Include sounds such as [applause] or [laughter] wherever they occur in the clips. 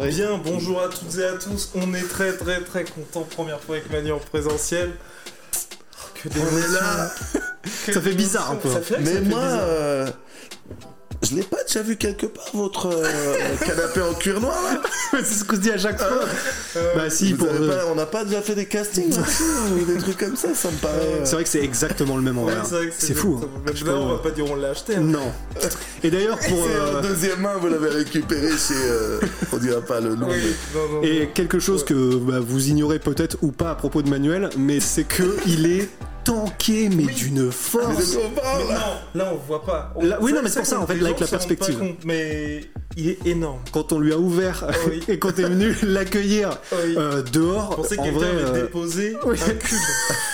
today. Bien, bonjour à toutes et à tous. On est très très très content. Première fois avec Manu en présentiel. Oh, que On est là. Que Ça fait bizarre un peu. Mais moi, euh, je l'ai pas déjà vu quelque part, votre euh, [laughs] canapé en cuir noir là [laughs] c'est ce qu'on se dit à chaque fois. bah si, pour pas- On n'a pas déjà fait des castings [laughs] là-dessus, ou des trucs comme ça, ça me paraît. euh, c'est vrai que c'est exactement le même Ouais, envers. c'est fou. hein. Je Là, on va pas dire on l'a acheté. hein. Non. Et d'ailleurs pour euh, en deuxième main, vous l'avez récupéré chez. on dira pas le nom. Oui, mais- non, non, et non. quelque chose que bah, vous ignorez peut-être ou pas à propos de Manuel, mais c'est que il est tanké mais d'une force. on Mais non, là on voit pas. On- Là- oui, non, mais c'est pour ça, en fait, là, avec la perspective. compte, mais il est énorme. Quand on lui a ouvert oui. [laughs] et quand t'es venu l'accueillir Oui. euh, dehors, Je pensais que en quelqu'un avait euh, déposé oui. un cube.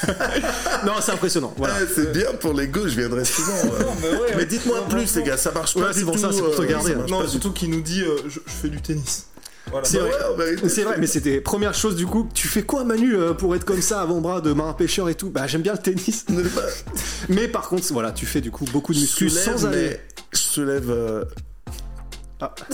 [laughs] non, c'est impressionnant. Voilà. Ah, c'est bien pour l'ego, je viendrai souvent. euh. Non, mais ouais, Mais dites-moi plus, les gars, ça marche Ouais, pas c'est pour tout. ça, c'est pour te garder, hein. Non, surtout qu'il nous dit euh, je, je fais du tennis. Voilà. C'est Bah vrai. C'est vrai, mais c'était première chose du coup. Tu fais quoi, Manu, euh, pour être comme ça avant-bras de marin pêcheur et tout? Bah, j'aime bien le tennis. [laughs] Ne pas- Mais par contre, voilà, tu fais du coup beaucoup de muscu soulève, sans aller. je soulève. euh, Ah. [laughs]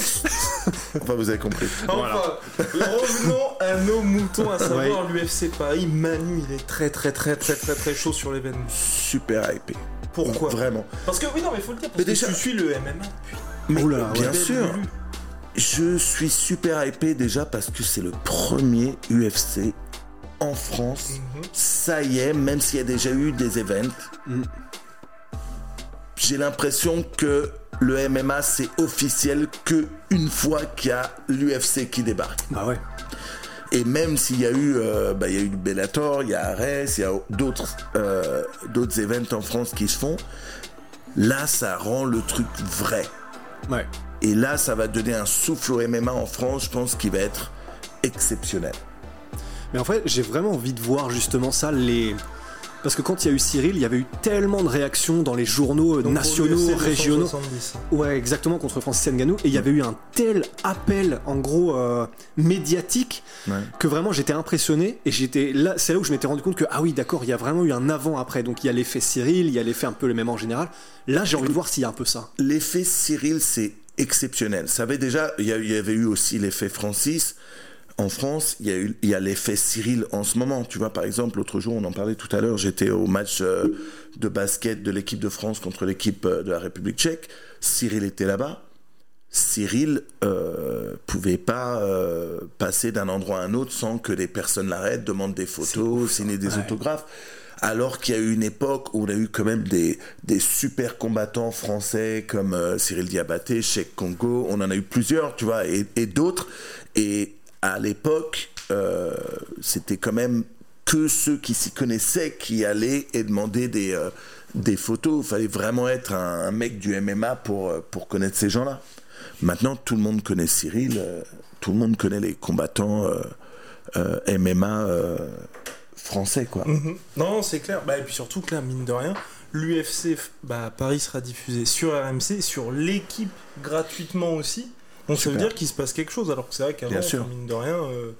enfin, vous avez compris. Enfin, revenons à nos moutons, à savoir l'UFC Paris. Manu, il est très très très très très très chaud sur l'événement. Super hypé. Pourquoi? Vraiment. Parce que oui, non, mais faut le dire. Parce Mais que déjà- tu suis le MMA depuis. Mais Oh là là, bien sûr. Je suis super hypé déjà parce que c'est le premier UFC en France. Mhm. Ça y est, même s'il y a déjà eu des events, Mhm. j'ai l'impression que le MMA c'est officiel que une fois qu'il y a l'UFC qui débarque. Bah ouais. Et même s'il y a eu, euh, bah, il y a eu Bellator, il y a Ares, il y a d'autres, euh, d'autres events en France qui se font, là, ça rend le truc vrai. Ouais. Et là, ça va donner un souffle au MMA en France, je pense, qui va être exceptionnel. Mais en fait, j'ai vraiment envie de voir justement ça, les. Parce que quand il y a eu Cyril, il y avait eu tellement de réactions dans les journaux euh, Donc, nationaux, l'UFC régionaux. 270. Ouais, exactement, contre Francis Ngannou. Et il y avait eu un tel appel, en gros, euh, médiatique, Ouais. que vraiment j'étais impressionné. Et j'étais là, c'est là où je m'étais rendu compte que, ah oui, d'accord, il y a vraiment eu un avant-après. Donc il y a l'effet Cyril, il y a l'effet un peu le même en général. Là, j'ai envie de voir s'il y a un peu ça. L'effet Cyril, c'est exceptionnel. Ça avait déjà, il y, avait eu aussi l'effet Francis. En France, il y a eu, il y a l'effet Cyril en ce moment. Tu vois, par exemple, l'autre jour, on en parlait tout à l'heure, j'étais au match euh, de basket de l'équipe de France contre l'équipe euh, de la République tchèque. Cyril était là-bas. Cyril euh, pouvait pas euh, passer d'un endroit à un autre sans que les personnes l'arrêtent, demandent des photos, signer des autographes. Alors qu'il y a eu une époque où on a eu quand même des, super combattants français comme euh, Cyril Diabaté, Cheikh Congo, on en a eu plusieurs, tu vois, et, d'autres. Et à l'époque, euh, c'était quand même que ceux qui s'y connaissaient qui allaient et demandaient des, euh, photos. Il fallait vraiment être un, mec du MMA pour, connaître ces gens-là. Maintenant, tout le monde connaît Cyril, tout le monde connaît les combattants MMA français, quoi. Mhm. Non, c'est clair. Bah, et puis surtout que là, mine de rien, l'UFC bah, Paris sera diffusé sur RMC, sur l'équipe gratuitement aussi. Donc ça veut Super. dire qu'il se passe quelque chose. Alors que c'est vrai qu'avant, Bien sûr. enfin, mine de rien, euh,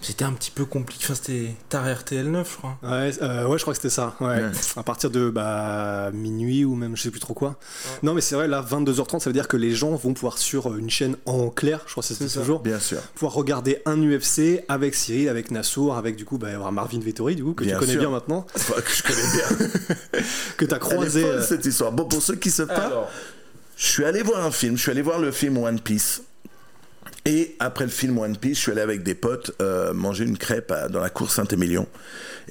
c'était un petit peu compliqué. Enfin, c'était tard RTL9, je crois. Ouais, euh, ouais, je crois que c'était ça. Ouais. Ouais. À partir de bah, minuit ou même je sais plus trop quoi. Non, mais c'est vrai, là, 22h30, ça veut dire que les gens vont pouvoir sur une chaîne en clair, je crois que ça. toujours, Bien sûr. pouvoir regarder un UFC avec Cyril, avec Nassour, avec du coup bah, Marvin Vettori, du coup, que Bien tu connais sûr. bien maintenant, Enfin, que je connais bien. [laughs] que tu as Elle est croisé. folle, euh, cette histoire. Bon, pour ceux qui pas, Alors, je suis allé voir un film. Je suis allé voir le film One Piece. Et après le film One Piece, je suis allé avec des potes euh, manger une crêpe à- dans la cour Saint-Émilion.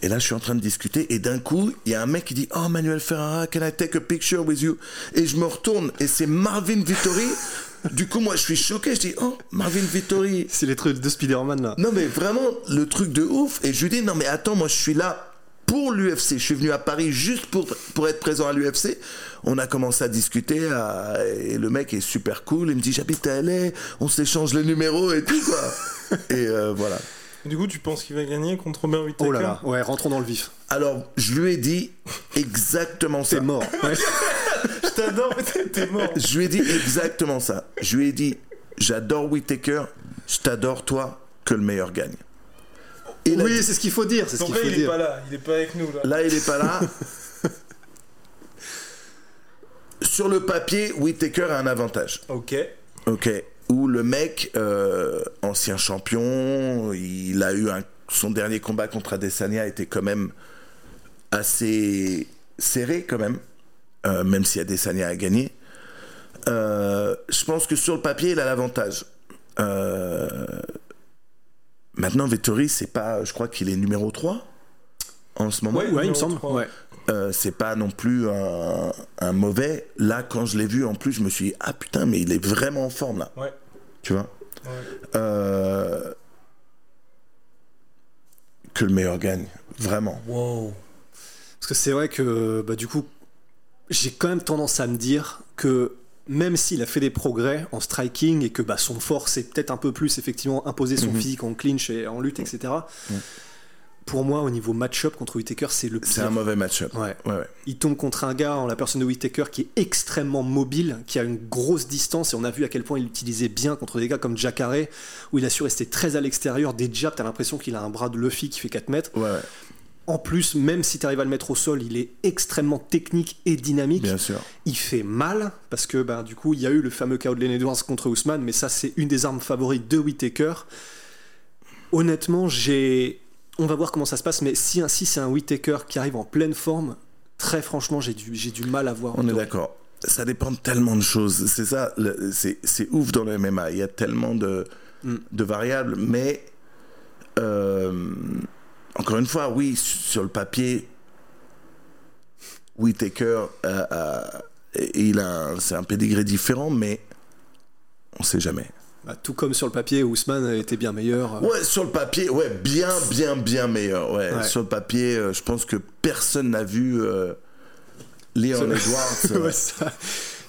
Et là, je suis en train de discuter. Et d'un coup, il y a un mec qui dit Oh, Manuel Ferrara, can I take a picture with you? Et je me retourne. Et c'est Marvin Vittori. [laughs] du coup, moi, je suis choqué. Je dis Oh, Marvin Vittori. C'est les trucs de Spider-Man là. Non, mais vraiment, le truc de ouf. Et je lui dis Non, mais attends, moi, je suis là pour l'UFC. Je suis venu à Paris juste pour, pour être présent à l'UFC. On a commencé à discuter à- et le mec est super cool. Il me dit j'habite à LA, on s'échange les numéros et tout quoi. [laughs] et euh, voilà. Du coup, tu penses qu'il va gagner contre Robert Whittaker Oh là là, ouais, rentrons dans le vif. Alors je lui ai dit exactement ça. T'es mort. [laughs] Ouais. Je t'adore, mais t'es- t'es mort. Je lui ai dit exactement ça. Je lui ai dit j'adore Whitaker, je t'adore toi, que le meilleur gagne. Et Oui, dit- c'est ce qu'il faut dire. C'est ce qu'il faut il est dire. pas là, il est pas avec nous là. Là, il est pas là. [laughs] Sur le papier, Whitaker a un avantage. Ok. Ok. Où le mec, euh, ancien champion, il a eu un, son dernier combat contre Adesanya était quand même assez serré quand même, euh, même si Adesanya a gagné. Euh, je pense que sur le papier, il a l'avantage. Euh, maintenant, Vettori, c'est pas, je crois qu'il est numéro 3 en ce moment. Ouais, il me Numéro semble. Ouais. Euh, c'est pas non plus un, un mauvais. Là, quand je l'ai vu, en plus, je me suis dit, ah putain, mais il est vraiment en forme là. Ouais. Tu vois Ouais. Euh, Que le meilleur gagne. Vraiment. Wow. Parce que c'est vrai que, bah, du coup, j'ai quand même tendance à me dire que même s'il a fait des progrès en striking et que bah, son force est peut-être un peu plus effectivement imposer son Mhm. physique en clinch et en lutte, etc. Pour moi, au niveau match-up contre Whitaker, c'est le C'est un mauvais match-up. Ouais. Ouais, ouais. Il tombe contre un gars en la personne de Whitaker qui est extrêmement mobile, qui a une grosse distance et on a vu à quel point il l'utilisait bien contre des gars comme Jacare où il a su rester très à l'extérieur. Des jabs, t'as l'impression qu'il a un bras de Luffy qui fait 4 mètres. Ouais, En plus, même si tu arrives à le mettre au sol, il est extrêmement technique et dynamique. bien sûr. Il fait mal parce que ben, du coup, il y a eu le fameux chaos de Len Edwards contre Ousmane, mais ça, c'est une des armes favorites de Whitaker. Honnêtement, j'ai. On va voir comment ça se passe, mais si, si c'est un Whitaker qui arrive en pleine forme, très franchement, j'ai du, mal à voir. On est d'accord. Ça dépend de tellement de choses. C'est ça, c'est c'est ouf dans le MMA. Il y a tellement de, Mm. de variables, mais euh, encore une fois, oui, sur le papier, Whitaker, euh, euh, il a, c'est un pédigré différent, mais on sait jamais. bah, tout comme sur le papier, Ousmane était bien meilleur. Ouais, sur le papier, ouais, bien, bien, bien meilleur. Ouais, Ouais. sur le papier, euh, je pense que personne n'a vu euh, Leon Edwards. [laughs] euh, Ouais, ça-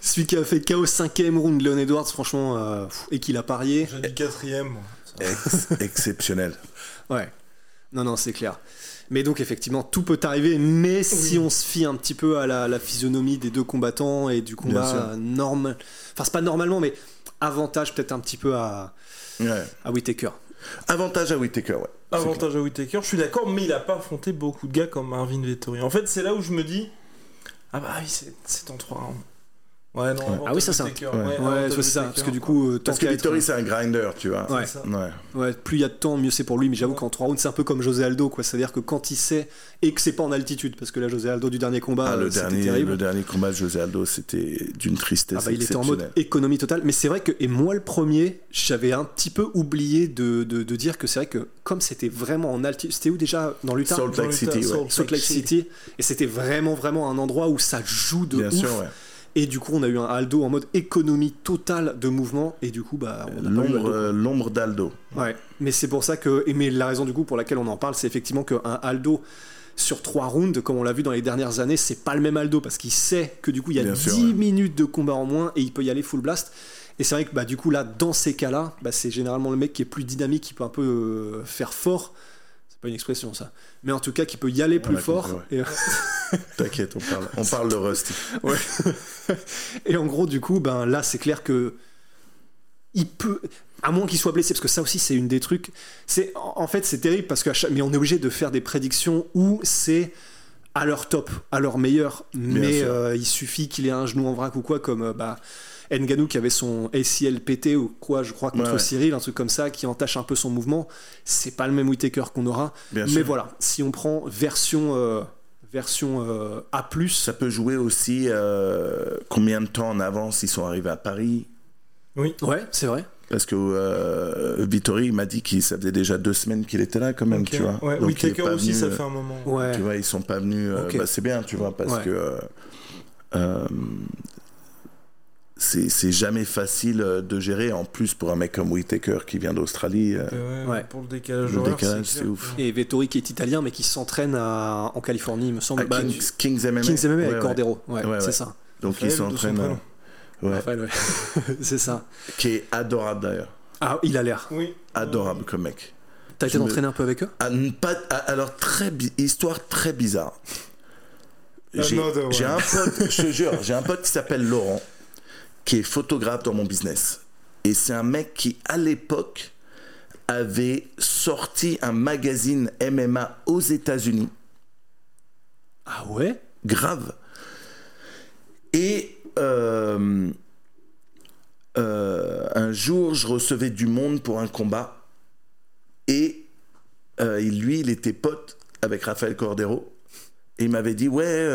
Celui qui a fait KO 5ème round, Leon Edwards, franchement, euh, et qu'il a parié. J'ai dit quatrième. moi. ex- exceptionnel. Ouais. Non, non, c'est clair. Mais donc, effectivement, tout peut arriver, mais si on se fie un petit peu à la, la physionomie des deux combattants et du combat normal. Enfin, c'est pas normalement, mais avantage peut-être un petit peu à, Ouais. à Whitaker. Avantage à Whitaker, ouais. Avantage à Whitaker, je suis d'accord, mais il a pas affronté beaucoup de gars comme Marvin Vettori. En fait, c'est là où je me dis Ah bah oui, c'est- c'est en 3 rounds. Ouais, non, Ah oui, ça, c'est un- Whittaker, Ouais. Ouais, ça. Parce que du coup, euh, tant Parce que être- Vittori, c'est un grinder, tu vois. Ouais. Ça. Ouais. Ouais, plus il y a de temps, mieux c'est pour lui. Mais j'avoue qu'en 3 rounds, c'est un peu comme José Aldo, quoi. C'est-à-dire que quand il sait et que c'est pas en altitude, parce que là, José Aldo du dernier combat, Ah, euh, le, c'était dernier, terrible. le dernier combat de José Aldo, c'était d'une tristesse Ah bah, il était en mode économie totale. Mais c'est vrai que, et moi le premier, j'avais un petit peu oublié de, de, de dire que c'est vrai que comme c'était vraiment en altitude, c'était où déjà? Dans l'Utah? Salt Lake City. Salt Lake City. Et c'était vraiment, vraiment un endroit où ça joue de Bien ouf. sûr, ouais. Et du coup, on a eu un Aldo en mode économie totale de mouvement. Et du coup, bah, on a L'ombre, euh, l'ombre d'Aldo. Ouais, mais c'est pour ça que. Et mais la raison du coup pour laquelle on en parle, c'est effectivement qu'un Aldo sur trois rounds, comme on l'a vu dans les dernières années, c'est pas le même Aldo parce qu'il sait que du coup il y a Bien 10 sûr, ouais. minutes de combat en moins et il peut y aller full blast. Et c'est vrai que bah, du coup là, dans ces cas-là, bah, c'est généralement le mec qui est plus dynamique, qui peut un peu euh, faire fort. Pas une expression ça. Mais en tout cas, qui peut y aller plus a fort. Et, [laughs] T'inquiète, on parle, on parle de. [laughs] Ouais. et en gros, du coup, ben là, c'est clair que il peut, à moins qu'il soit blessé, parce que ça aussi, c'est une des trucs. C'est en fait, c'est terrible parce que chaque- mais on est obligé de faire des prédictions où c'est à leur top, à leur meilleur, mais euh, il suffit qu'il ait un genou en vrac ou quoi, comme euh, bah, Nganou qui avait son ACL pété ou quoi, je crois, contre Ouais, ouais. Cyril, un truc comme ça, qui entache un peu son mouvement. C'est pas le même Whitaker qu'on aura. Bien mais sûr. voilà, si on prend version, euh, version euh, A, Ça peut jouer aussi euh, combien de temps en avance ils sont arrivés à Paris? Oui. ouais, c'est vrai. Parce que euh, Vittori il m'a dit qu'il ça faisait déjà deux semaines qu'il était là quand même, tu vois. Ouais, Donc, Whittaker aussi, venu, ça fait un moment. Ouais. Tu vois, ils sont pas venus. euh, Ok. bah, c'est bien, tu vois, parce Ouais. que euh, euh, c'est jamais facile euh, de gérer. En plus, pour un mec comme Whitaker qui vient d'Australie, euh, ouais, Ouais. Pour le décalage le décalage, c'est ouf. Et Vettori qui est italien mais qui s'entraîne en Californie, il me semble. À Bah, Kings, Kings MMA. Kings MMA Ouais, avec ouais. Cordero, ouais, Ouais, c'est ouais. ça. Donc il s'entraîne. euh, ouais. Raphaël, ouais. [laughs] c'est ça. Qui est adorable d'ailleurs. Ah, il a l'air. Oui. Adorable comme mec. T'as été me- entraîné un peu avec eux? Ah, pas, ah, alors, très bi- histoire très bizarre. J'ai un pote, je te jure, j'ai un pote qui s'appelle Laurent, qui est photographe dans mon business. Et c'est un mec qui, à l'époque, avait sorti un magazine MMA aux États-Unis. Ah ouais? Grave. Et euh, euh, un jour, je recevais du monde pour un combat. Et euh, lui, il était pote avec Raphaël Cordero. Et il m'avait dit Ouais,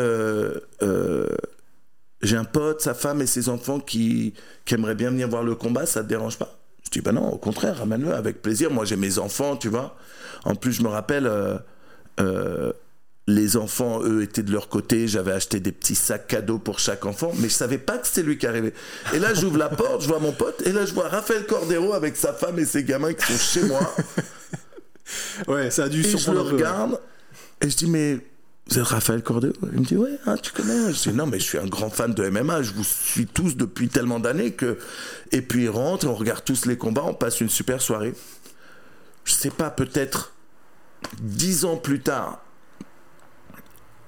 j'ai un pote, sa femme et ses enfants qui, qui aimeraient bien venir voir le combat, ça te dérange pas? Je dis Bah non, au contraire, ramène-le avec plaisir. Moi, j'ai mes enfants, tu vois. En plus, je me rappelle. euh, euh, les enfants, eux, étaient de leur côté. J'avais acheté des petits sacs cadeaux pour chaque enfant, mais je savais pas que c'était lui qui arrivait. Et là, j'ouvre la porte, je vois mon pote, et là, je vois Raphaël Cordero avec sa femme et ses gamins qui sont chez moi. [laughs] Ouais, ça a dû Et je le surprendre un peu. regarde, et je dis, mais vous êtes Raphaël Cordero Il me dit, ouais, ah, tu connais Je dis, non, mais je suis un grand fan de MMA, je vous suis tous depuis tellement d'années que. Et puis il rentre, on regarde tous les combats, on passe une super soirée. Je sais pas, peut-être dix ans plus tard,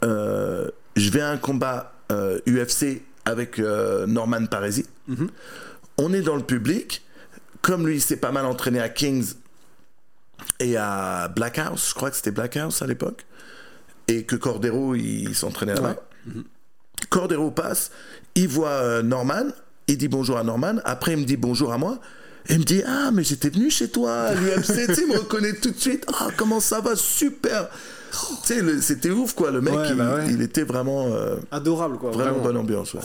euh, je vais à un combat euh, UFC avec euh, Norman Paresi. Mhm. On est dans le public. Comme lui, il s'est pas mal entraîné à Kings et à Black House, je crois que c'était Black House à l'époque, et que Cordero, il s'entraînait là-bas. Cordero passe, il voit euh, Norman, il dit bonjour à Norman, après il me dit bonjour à moi, et il me dit Ah, mais j'étais venu chez toi à l'UFC, tu sais, il me reconnaît tout de suite, Ah, comment ça va, super Tu sais, c'était ouf quoi, le mec, Ouais, il, bah ouais. il était vraiment, euh, Adorable, quoi. vraiment vraiment. bonne ambiance. ouais.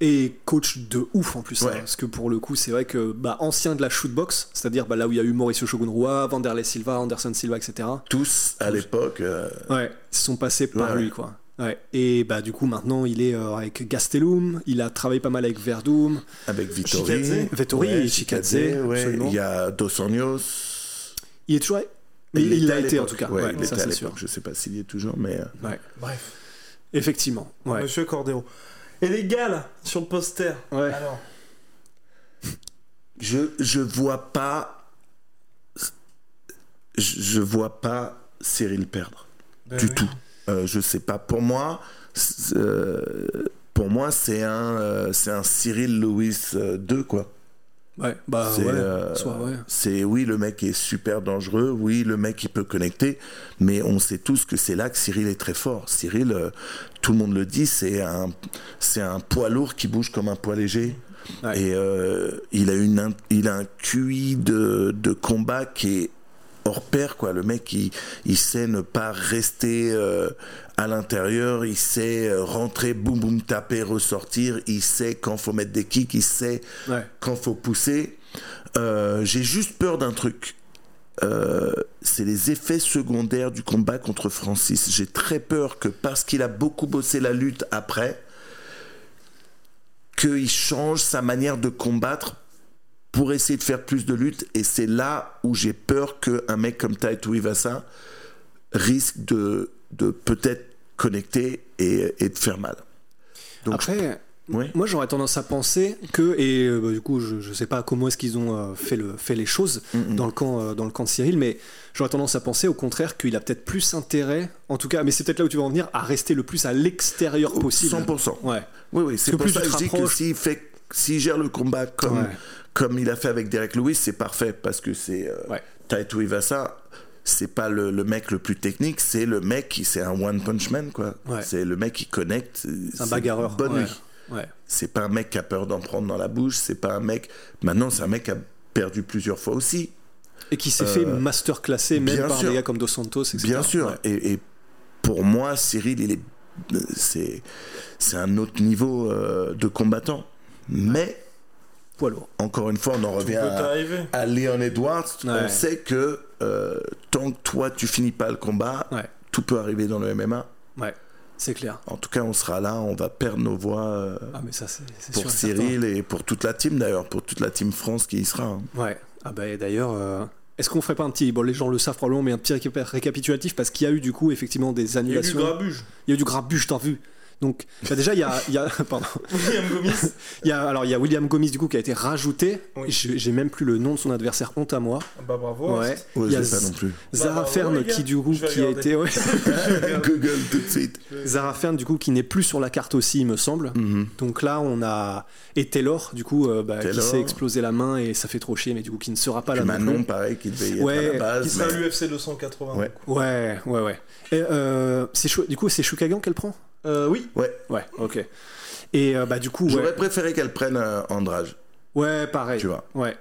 Et coach de ouf en plus. hein, Ouais. parce que pour le coup, c'est vrai que bah, ancien de la shootbox, c'est-à-dire bah, là où il y a eu Mauricio Shogun Roy, Vanderlei Silva, Anderson Silva, etc. Tous à l'époque, euh, Ouais, ils sont passés par Ouais, lui, ouais. quoi. Ouais. Et bah du coup maintenant il est euh, avec Gastelum, il a travaillé pas mal avec Verdum, avec Vittori, Shikadze. Vettori et Chikadze, ouais, absolument. il y a Dos Anjos. Il est toujours. Il à été en tout cas, Ouais, ouais, il ça était à c'est sûr. l'époque. Je sais pas s'il y est toujours, mais. euh, Ouais. Bref. Effectivement. Ouais. Monsieur Cordero. Et les gars, là, sur le poster. Ouais. Alors, Je, je vois pas. Je, je vois pas Cyril perdre. ben du oui. tout. Euh, je sais pas. Pour moi, c'est, euh, pour moi, c'est un, euh, c'est un Cyril Lewis euh, 2, quoi. Ouais, bah C'est, ouais. euh, ouais. c'est oui, le mec est super dangereux. Oui, le mec il peut connecter, mais on sait tous que c'est là que Cyril est très fort. Cyril, euh, tout le monde le dit, c'est un, c'est un poids lourd qui bouge comme un poids léger. Ouais. Et euh, il a une, il a un QI de, de combat qui est hors pair quoi. Le mec il, il sait ne pas rester euh, à l'intérieur, il sait euh, rentrer, boum boum taper, ressortir, il sait quand faut mettre des kicks, il sait Ouais. quand faut pousser. Euh, J'ai juste peur d'un truc. Euh, c'est les effets secondaires du combat contre Francis. J'ai très peur que parce qu'il a beaucoup bossé la lutte après, qu'il change sa manière de combattre pour essayer de faire plus de lutte. Et c'est là où j'ai peur qu'un mec comme Taito Ivasa risque de, de peut-être connecter et, et de faire mal. Donc, Après, Ouais. moi j'aurais tendance à penser que, et euh, bah, du coup je, je sais pas comment est-ce qu'ils ont euh, fait, le, fait les choses Mm, dans, le camp, euh, dans le camp de Cyril, mais j'aurais tendance à penser au contraire qu'il a peut-être plus intérêt, en tout cas, mais c'est peut-être là où tu vas en venir, à rester le plus à l'extérieur possible. 100%. Ouais. Oui, oui, c'est Que pour plus ça que te je dis que rapproches- s'il fait, s'il gère le combat comme, Ouais. comme il a fait avec Derek Lewis, c'est parfait parce que c'est euh, Ouais. Taito Ivasa, c'est pas le, le mec le plus technique, c'est le mec qui c'est un one punch man quoi. Ouais. C'est le mec qui connecte. C'est un bagarreur. Bonne nuit. C'est pas un mec qui a peur d'en prendre dans la bouche. C'est pas un mec. Maintenant, c'est un mec qui a perdu plusieurs fois aussi. Et qui s'est fait master classé même Euh, par sûr. des gars comme Dos Santos, etc. Bien sûr. Et pour moi, Cyril, il est, c'est, c'est un autre niveau euh, de combattant. Mais encore une fois, on en Tout revient peut à, arriver. à Leon Edwards. On sait que euh, tant que toi tu finis pas le combat, Ouais. tout peut arriver dans le MMA. Ouais. C'est clair. En tout cas, on sera là, on va perdre nos voix euh, Ah, mais ça, pour. Cyril et pour toute la team d'ailleurs, pour toute la team France qui y sera. hein. Ouais. Ah bah d'ailleurs, euh, est-ce qu'on ferait pas un petit, bon les gens le savent probablement, mais un petit récap- récapitulatif parce qu'il y a eu du coup effectivement des Il y a eu du annulations. grabuge. Il y a eu du grabuge, t'as vu Donc bah déjà il y a, il y a- [laughs] pardon, William Gomis. il y a alors il y a William Gomis du coup qui a été rajouté. Oui. J'ai même plus le nom de son adversaire, honte à moi. Bah bravo. Ouais. Rust. Ouais, Il y a pas non plus. Zara bravo, Fern qui du coup qui a été ouais. [laughs] Google tout de suite. Zara Fern du coup qui n'est plus sur la carte aussi il me semble. Mhm. Donc là on a et Taylor du coup euh, bah, qui Taylor. s'est explosé la main et ça fait trop chier mais du coup qui ne sera pas là Puis non plus. Manon, pareil, qui devait y être Ouais, à la base. Qui sera à mais- l'UFC 280. Ouais. Ouais ouais ouais. Et euh, du coup c'est Shukagan qu'elle prend? Euh, oui. Ouais. Ouais ok. Et euh, bah du coup ouais. J'aurais préféré qu'elle prenne euh, Andrade, Ouais, pareil. tu vois. Ouais.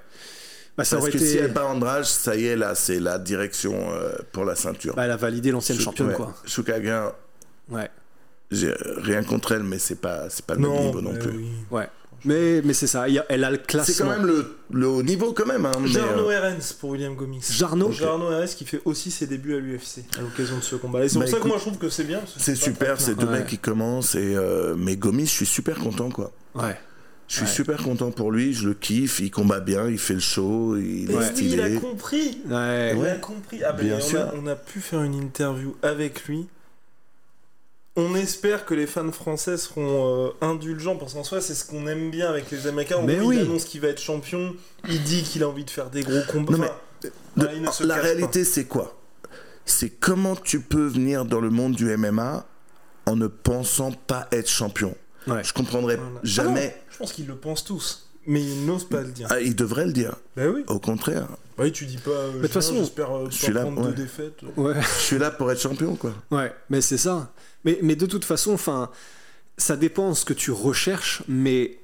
Bah, ça Parce que été. si elle bat Andrade, ça y est, là, c'est la direction euh, pour la ceinture. Bah, elle a validé l'ancienne championne, ouais. quoi. Shukagan, Ouais. j'ai rien contre elle, mais c'est pas, c'est pas le même Non, niveau non plus. oui. Ouais. Mais, mais c'est ça. il y a- Elle a le C'est classement. quand même le, le haut niveau, quand même. Hein, Jarno euh, Herens pour William Gomis. Jarno Jarno Herens qui fait aussi ses débuts à l'UFC à l'occasion de ce combat. Et c'est Bah, pour ça que moi je trouve que c'est bien. c'est super, c'est deux Ouais. mecs qui commencent. Et, euh, mais Gomis, je suis super content, quoi. Ouais. Je suis Ouais. super content pour lui, je le kiffe, il combat bien, il fait le show, il est stylé. il a compris. Ouais. Il a compris. Ah ben, Bien on, sûr. A, on a pu faire une interview avec lui. On espère que les fans français seront euh, indulgents parce qu'en soi, c'est ce qu'on aime bien avec les Américains. Mais oui. Il annonce qu'il va être champion. Il dit qu'il a envie de faire des gros combats. Non, mais Enfin, De- ne la réalité, c'est quoi? C'est comment tu peux venir dans le monde du MMA en ne pensant pas être champion? Ouais. Je comprendrais Voilà. jamais. Ah non, je pense qu'ils le pensent tous. Mais ils n'osent pas le dire. Ah, il devrait le dire. Bah oui. Au contraire, Oui, tu dis pas. euh, de toute façon, j'espère euh, je suis là, prendre ouais. deux défaites. Ouais. je suis là pour être champion, quoi. Ouais. Mais c'est ça. Mais, mais de toute façon, enfin, ça dépend de ce que tu recherches, mais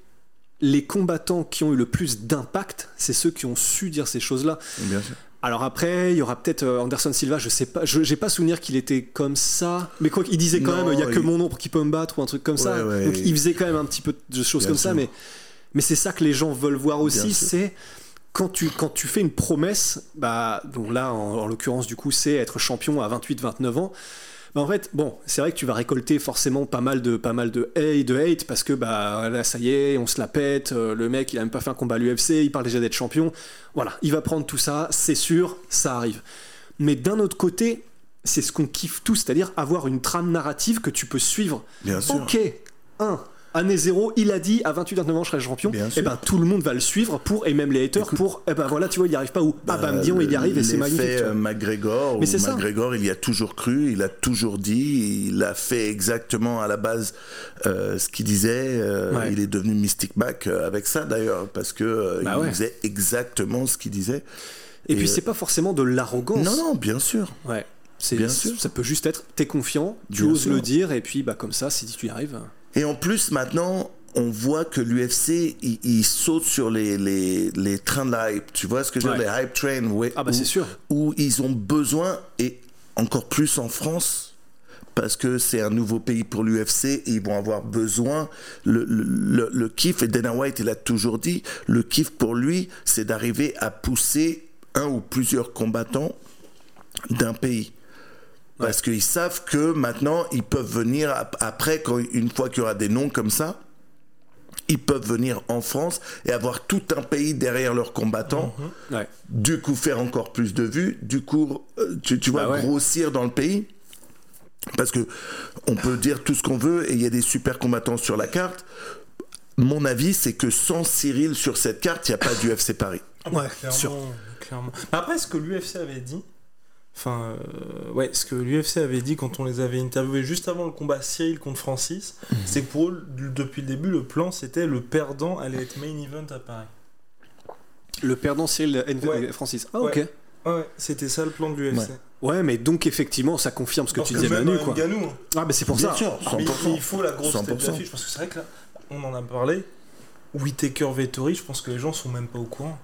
les combattants qui ont eu le plus d'impact, c'est ceux qui ont su dire ces choses-là. Bien sûr. Alors après, il y aura peut-être euh, Anderson Silva, je sais pas, je j'ai pas souvenir qu'il était comme ça, mais quoi qu'il disait quand Non, même, il y a que mon ombre qui peut me battre ou un truc comme ça. Ouais, Donc il- il faisait quand même un petit peu de choses Bien comme ça, mais mais c'est ça que les gens veulent voir aussi, c'est quand tu quand tu fais une promesse, bah donc là en, en l'occurrence du coup c'est être champion à 28-29 ans. Bah en fait, bon, c'est vrai que tu vas récolter forcément pas mal de pas mal de hate, de hate parce que bah là ça y est, on se la pète, euh, le mec il a même pas fait un combat à l'UFC, il parle déjà d'être champion. Voilà, il va prendre tout ça, c'est sûr, ça arrive. Mais d'un autre côté, c'est ce qu'on kiffe tous, c'est-à-dire avoir une trame narrative que tu peux suivre. Bien sûr. Ok, 1. Année 0, il a dit à 28-29 ans je serai champion. Et sûr. ben tout le monde va le suivre pour et même les haters Écoute, pour et ben voilà tu vois il y arrive pas ou ah bah disons il y arrive et c'est magnifique. Euh, McGregor, Mais. McGregor, il y a toujours cru, il a toujours dit, il a fait exactement à la base euh, ce qu'il disait. euh, Ouais. Il est devenu Mystic Mac avec ça d'ailleurs, parce que euh, Bah il ouais. faisait exactement ce qu'il disait. Et, Et, puis c'est pas forcément de l'arrogance. Non, non, bien sûr. Ouais. C'est, Bien sûr. Ça peut juste être t'es confiant, tu Bien oses sûr. le dire et puis bah comme ça si tu y arrives. Et en plus, maintenant, on voit que l'UFC, il, il saute sur les, les, les trains de la hype. Tu vois ce que je veux dire? Les hype trains, ouais, Ah bah où- c'est sûr. où ils ont besoin, et encore plus en France, parce que c'est un nouveau pays pour l'UFC, et ils vont avoir besoin, le, le, le- le kiff, et Dana White, il a toujours dit, le kiff pour lui, c'est d'arriver à pousser un ou plusieurs combattants d'un pays. Parce qu'ils savent que maintenant, ils peuvent venir ap- après, quand, une fois qu'il y aura des noms comme ça, ils peuvent venir en France et avoir tout un pays derrière leurs combattants Ouais. du coup faire encore plus de vues, du coup, euh, tu, tu vois, Bah ouais. grossir dans le pays. Parce que on peut dire tout ce qu'on veut et il y a des super combattants sur la carte. Mon avis, c'est que sans Cyril sur cette carte, il n'y a pas d'UFC Paris. Ouais, clairement, sûr. clairement. Mais Après, ce que l'UFC avait dit, enfin, euh, ouais, ce que l'UFC avait dit quand on les avait interviewés juste avant le combat Cyril contre Francis, Mhm. c'est que pour eux, depuis le début, le plan c'était le perdant allait être main event à Paris. Le perdant Cyril Ouais. Francis. Ah Ouais. ok. Ouais, ouais, c'était ça le plan de l'UFC. Ouais. Ouais mais donc effectivement ça confirme ce que Parce tu disais même Manu quoi. Ngannou, hein. Ah mais c'est pour Bien ça. sûr, Mais 100%. il faut la grosse tête 100%. d'affiche parce que c'est vrai que là, on en a parlé. Whitaker Vettori, je pense que les gens sont même pas au courant.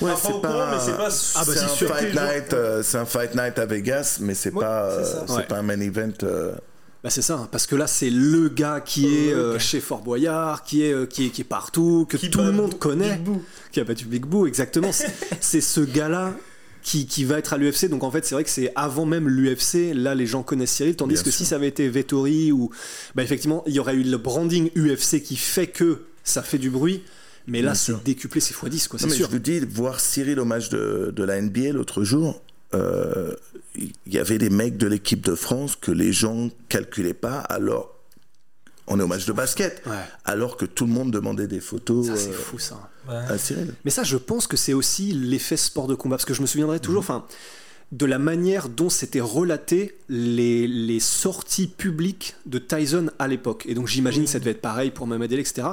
Ouais, Enfin, pas mais c'est pas. Ah, bah, c'est fight night, euh, c'est un fight night à Vegas, mais c'est Ouais, pas, c'est euh, ça. c'est Ouais. pas un main event. euh, Bah c'est ça, parce que là c'est le gars qui est euh, chez Fort Boyard, qui est, euh, qui est, qui est partout, que Qui tout le monde Big connaît, Boo. qui a battu Big Boo, exactement. C'est- [laughs] c'est ce gars-là qui, qui va être à l'UFC. Donc en fait, c'est vrai que c'est avant même l'UFC, là les gens connaissent Cyril, tandis Bien que sûr. si ça avait été Vettori ou. Bah effectivement, il y aurait eu le branding UFC qui fait que ça fait du bruit. Mais là, c'est décuplé, c'est x10, quoi, c'est sûr. je vous dis, voir Cyril au match de, de la NBA l'autre jour, euh, il y avait des mecs de l'équipe de France que les gens calculaient pas. Alors, on est au match de basket, Ouais. alors que tout le monde demandait des photos Ça, c'est euh, fou, ça. Ouais. à Cyril. Mais ça, je pense que c'est aussi l'effet sport de combat. Parce que je me souviendrai toujours, enfin, de la manière dont c'était relaté les, les sorties publiques de Tyson à l'époque. Et donc, j'imagine que ça devait être pareil pour Mohamed Ali, etc.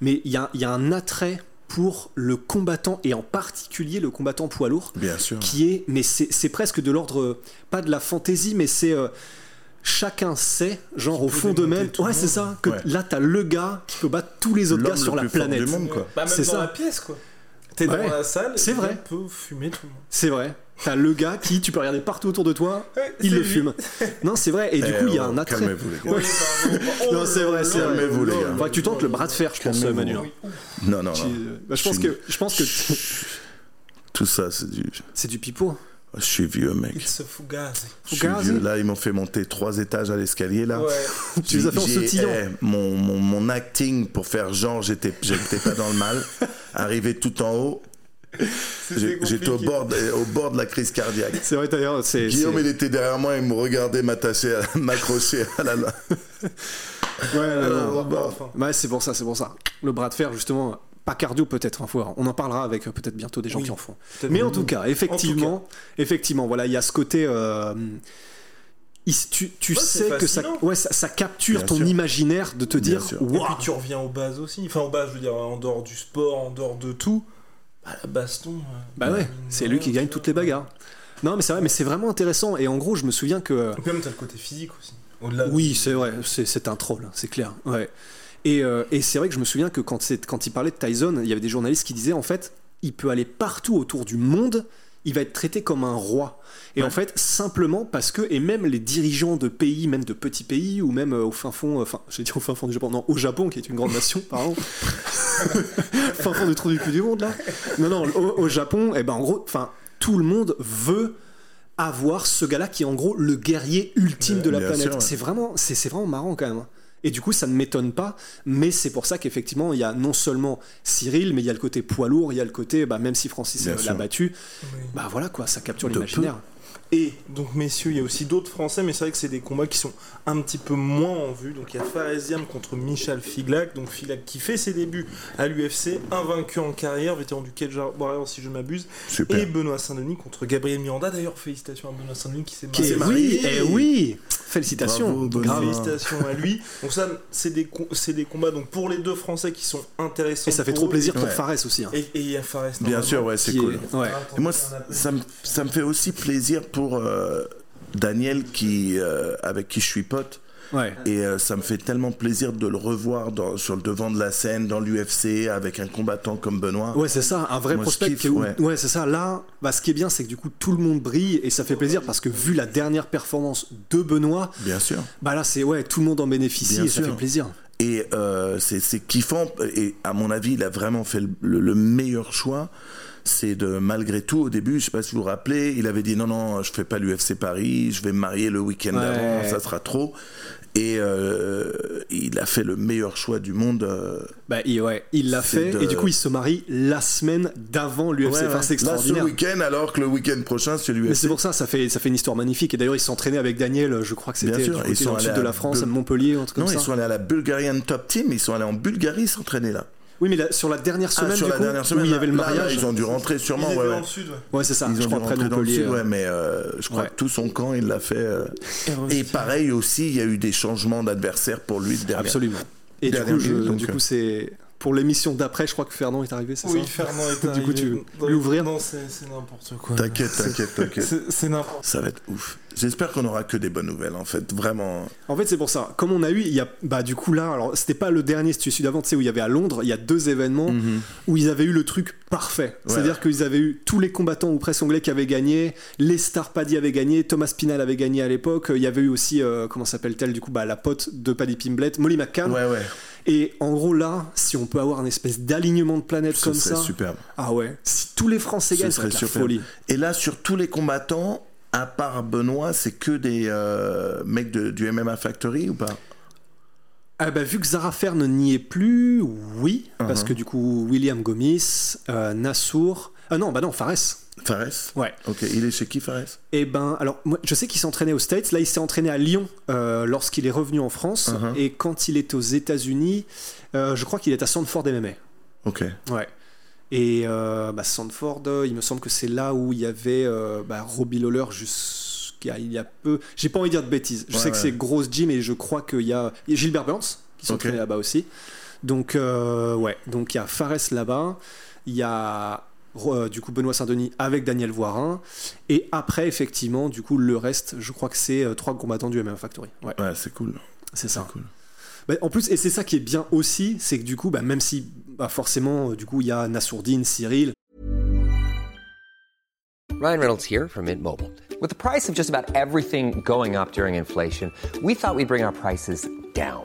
Mais il y a, il y a un attrait pour le combattant, et en particulier le combattant poids lourd, Bien sûr. qui est, mais c'est presque de l'ordre, pas de la fantaisie, mais c'est. euh, Chacun sait, genre au fond d'eux-mêmes, tout le ouais, c'est monde. ça, que Ouais. là t'as le gars qui peut battre tous les autres gars sur le la plus fort planète. du monde, quoi. Bah, même C'est dans ça. la pièce, quoi. T'es Ouais. dans la salle, C'est vrai. on peut fumer tout le monde. C'est vrai. T'as le gars qui, tu peux regarder partout autour de toi, Ouais, il le lui. fume. [laughs] Non, c'est vrai. Et du Eh, coup, il y a oh, un attrait. Calmez-vous, les gars. Non, c'est vrai, c'est vrai. Calmez-vous, les gars. Faudrait que tu tentes le bras de fer, je pense. Manu. Non, non, Tu- non. bah, je pense que, je pense que Tout ça, c'est du. c'est du pipeau. Je suis vieux, mec. Il se fugaze. Je suis Fugazi. vieux. Là, ils m'ont fait monter trois étages à l'escalier, là. Ouais. [laughs] Tu les as fait en J'ai- sautillant. eh, mon, mon, mon acting pour faire genre j'étais j'étais pas dans le mal. [laughs] Arrivé tout en haut, [laughs] j'étais au bord, de, au bord de la crise cardiaque. C'est vrai d'ailleurs. C'est. Guillaume, c'est- il était derrière moi, il me regardait m'attacher, à- [laughs] m'accrocher à la. [laughs] Ouais. Ouais, c'est pour ça, c'est pour ça. Le bras de fer, justement, pas cardio peut-être. hein, faut voir. On en parlera avec euh, peut-être bientôt des gens Oui. qui en font. Mais en tout cas, effectivement, effectivement, voilà, il y a ce côté. euh, tu tu Ouais, c'est sais que ça, fascinant. ouais, ça, ça capture Bien ton sûr. imaginaire de te Bien dire. Et puis tu reviens aux bases aussi. Enfin, aux bases, je veux dire, en dehors du sport, en dehors de tout. Bah, la baston. euh, Bah ouais, mine c'est lui qui gagne tu toutes les bagarres. Non, mais c'est vrai, mais c'est vraiment intéressant. Et en gros, je me souviens que. Et puis même, t'as le côté physique aussi. Au-delà de- Oui, c'est vrai, c'est un troll, c'est clair. Ouais. Et, euh, et c'est vrai que je me souviens que quand il parlait de Tyson, il y avait des journalistes qui disaient en fait, il peut aller partout autour du monde, il va être traité comme un roi. Et en fait, simplement parce que, et même les dirigeants de pays, même de petits pays, ou même euh, au fin fond, euh, enfin, j'ai dit au fin fond du Japon, non, au Japon, qui est une grande nation, pardon. [laughs] fin fond du trou du cul du monde, là. Non, non, au, au Japon, et ben en gros, enfin, tout le monde veut avoir ce gars-là qui est en gros le guerrier ultime de la planète. ouais. C'est vraiment, c'est c'est vraiment marrant quand même. Et du coup, ça ne m'étonne pas, mais c'est pour ça qu'effectivement, il y a non seulement Cyril, mais il y a le côté poids lourd, il y a le côté, bah, même si Francis l'a battu, Oui. bah voilà quoi, ça capture l'imaginaire. Et donc, messieurs, il y a aussi d'autres Français, mais c'est vrai que c'est des combats qui sont un petit peu moins en vue. Donc, il y a Faresiam contre Michal Figlac. Donc, Figlac qui fait ses débuts à l'UFC, invaincu en carrière, vétéran du Cage Warrior si je ne m'abuse. Super. Et Benoît Saint-Denis contre Gabriel Miranda. D'ailleurs, félicitations à Benoît Saint-Denis qui s'est marié. oui, eh oui, félicitations. Bravo. Félicitations à lui. Donc ça, c'est des, co- c'est des combats donc pour les deux Français qui sont intéressants. Et ça fait trop eux. plaisir pour Ouais. Fares aussi. hein. Et il y a Fares. Bien sûr, ouais, c'est cool. est- ouais. Et moi, ça me fait aussi plaisir pour euh, Daniel, qui, euh, avec qui je suis pote. Ouais. Et euh, ça me fait tellement plaisir de le revoir dans- sur le devant de la scène, dans l'UFC, avec un combattant comme Benoît. Ouais, c'est ça, un vrai Moi, prospect. kiffe, qui est où- ouais. ouais, c'est ça. Là, bah, ce qui est bien, c'est que du coup, tout le monde brille et ça fait plaisir parce que vu la dernière performance de Benoît, Bien sûr. bah là, c'est ouais, tout le monde en bénéficie Bien et ça sûr. fait plaisir. Et euh, c'est c'est kiffant. Et à mon avis, il a vraiment fait le, le- le meilleur choix. C'est de, malgré tout, au début, je sais pas si vous vous rappelez, il avait dit non, non, je fais pas l'UFC Paris, je vais me marier le week-end Ouais. d'avant, ça sera trop. Et euh, il a fait le meilleur choix du monde. euh, Bah, il, ouais, il l'a fait de- et du coup, il se marie la semaine d'avant l'UFC. ouais, Enfin, c'est Là, ce extraordinaire. week-end, alors que le week-end prochain, c'est Mais l'UFC. c'est pour ça, ça fait, ça fait une histoire magnifique. Et d'ailleurs, ils s'entraînaient avec Daniel, je crois que c'était du côté ils sont dans le sud de la France, Bul- à Montpellier, un truc Non, comme ils ça. sont allés à la Bulgarian Top Team, ils sont allés en Bulgarie s'entraîner là. Oui, mais la- sur la dernière Ah, semaine, sur du la coup, dernière où semaine, il y avait le là, là, mariage. ils ont dû rentrer sûrement. Ils étaient ouais, dans ouais. le sud. ouais. Ouais, c'est ça, Ils je ont crois dû près de rentrer dans le sud, euh. ouais, mais euh, je crois Ouais. que tout son camp, il l'a fait. euh. Et pareil aussi, il y a eu des changements d'adversaires pour lui le dernier. Absolument. Et du Dernière coup, je- donc, du coup, c'est pour l'émission d'après, je crois que Fernand est arrivé, c'est Oui, ça Fernand est [laughs] Du arrivé. coup, tu veux dans- lui ouvrir Non, c'est n'importe quoi. T'inquiète, t'inquiète, t'inquiète. c'est- n'importe Ça va être ouf. J'espère qu'on aura que des bonnes nouvelles, en fait. Vraiment. En fait, c'est pour ça. Comme on a eu, il y a, bah, du coup, là, alors, c'était pas le dernier, c'était celui d'avant, tu sais, où il y avait à Londres, il y a deux événements où ils avaient eu le truc parfait. C'est-à-dire qu'ils avaient eu tous les combattants ou presque anglais qui avaient gagné, les stars Paddy avaient gagné, Thomas Pinal avait gagné à l'époque, il y avait eu aussi, euh, comment s'appelle-t-elle, du coup, bah, la pote de Paddy Pimblett, Molly McCann. Ouais, ouais. Et en gros, là, si on peut avoir une espèce d'alignement de planètes Ce comme ça. superbe. Ah ouais, si tous les Français Ce gagnent, ça serait la folie. Et là, sur tous les combattants, à part Benoît, c'est que des euh, mecs de- du MMA Factory ou pas? Ah bah, vu que Zara Fern n'y est plus, oui, parce Uh-huh. que du coup, William Gomis, euh, Nassour. Ah non, bah non, Fares. Fares Ouais. Ok, il est chez qui Fares? Et ben, alors, moi, je sais qu'il s'entraînait aux States. Là, il s'est entraîné à Lyon euh, lorsqu'il est revenu en France. Uh-huh. Et quand il est aux États-Unis, euh, je crois qu'il est à Sandford MMA. Ok. Ouais. Et euh, bah, Sandford, euh, il me semble que c'est là où il y avait bah, Robbie Lawler jusqu'à il y a peu. J'ai pas envie de dire de bêtises. Je Ouais, sais que c'est grosse gym et je crois qu'il y a, il y a Gilbert Burns qui s'entraînait Ok. là-bas aussi. Donc ouais, donc il y a Fares là-bas, il y a du coup Benoît Saint-Denis avec Daniel Voirin et après effectivement du coup le reste, je crois que c'est euh, trois combattants du MMA Factory. Ouais, Ouais, c'est cool. c'est ça. Cool. Bah, en plus, et c'est ça qui est bien aussi, c'est que du coup, bah, même si bah, forcément, euh, du coup, il y a Nassourdine, Cyril, Ryan Reynolds here from Mint Mobile. With the price of just about everything going up during inflation, we thought we'd bring our prices down.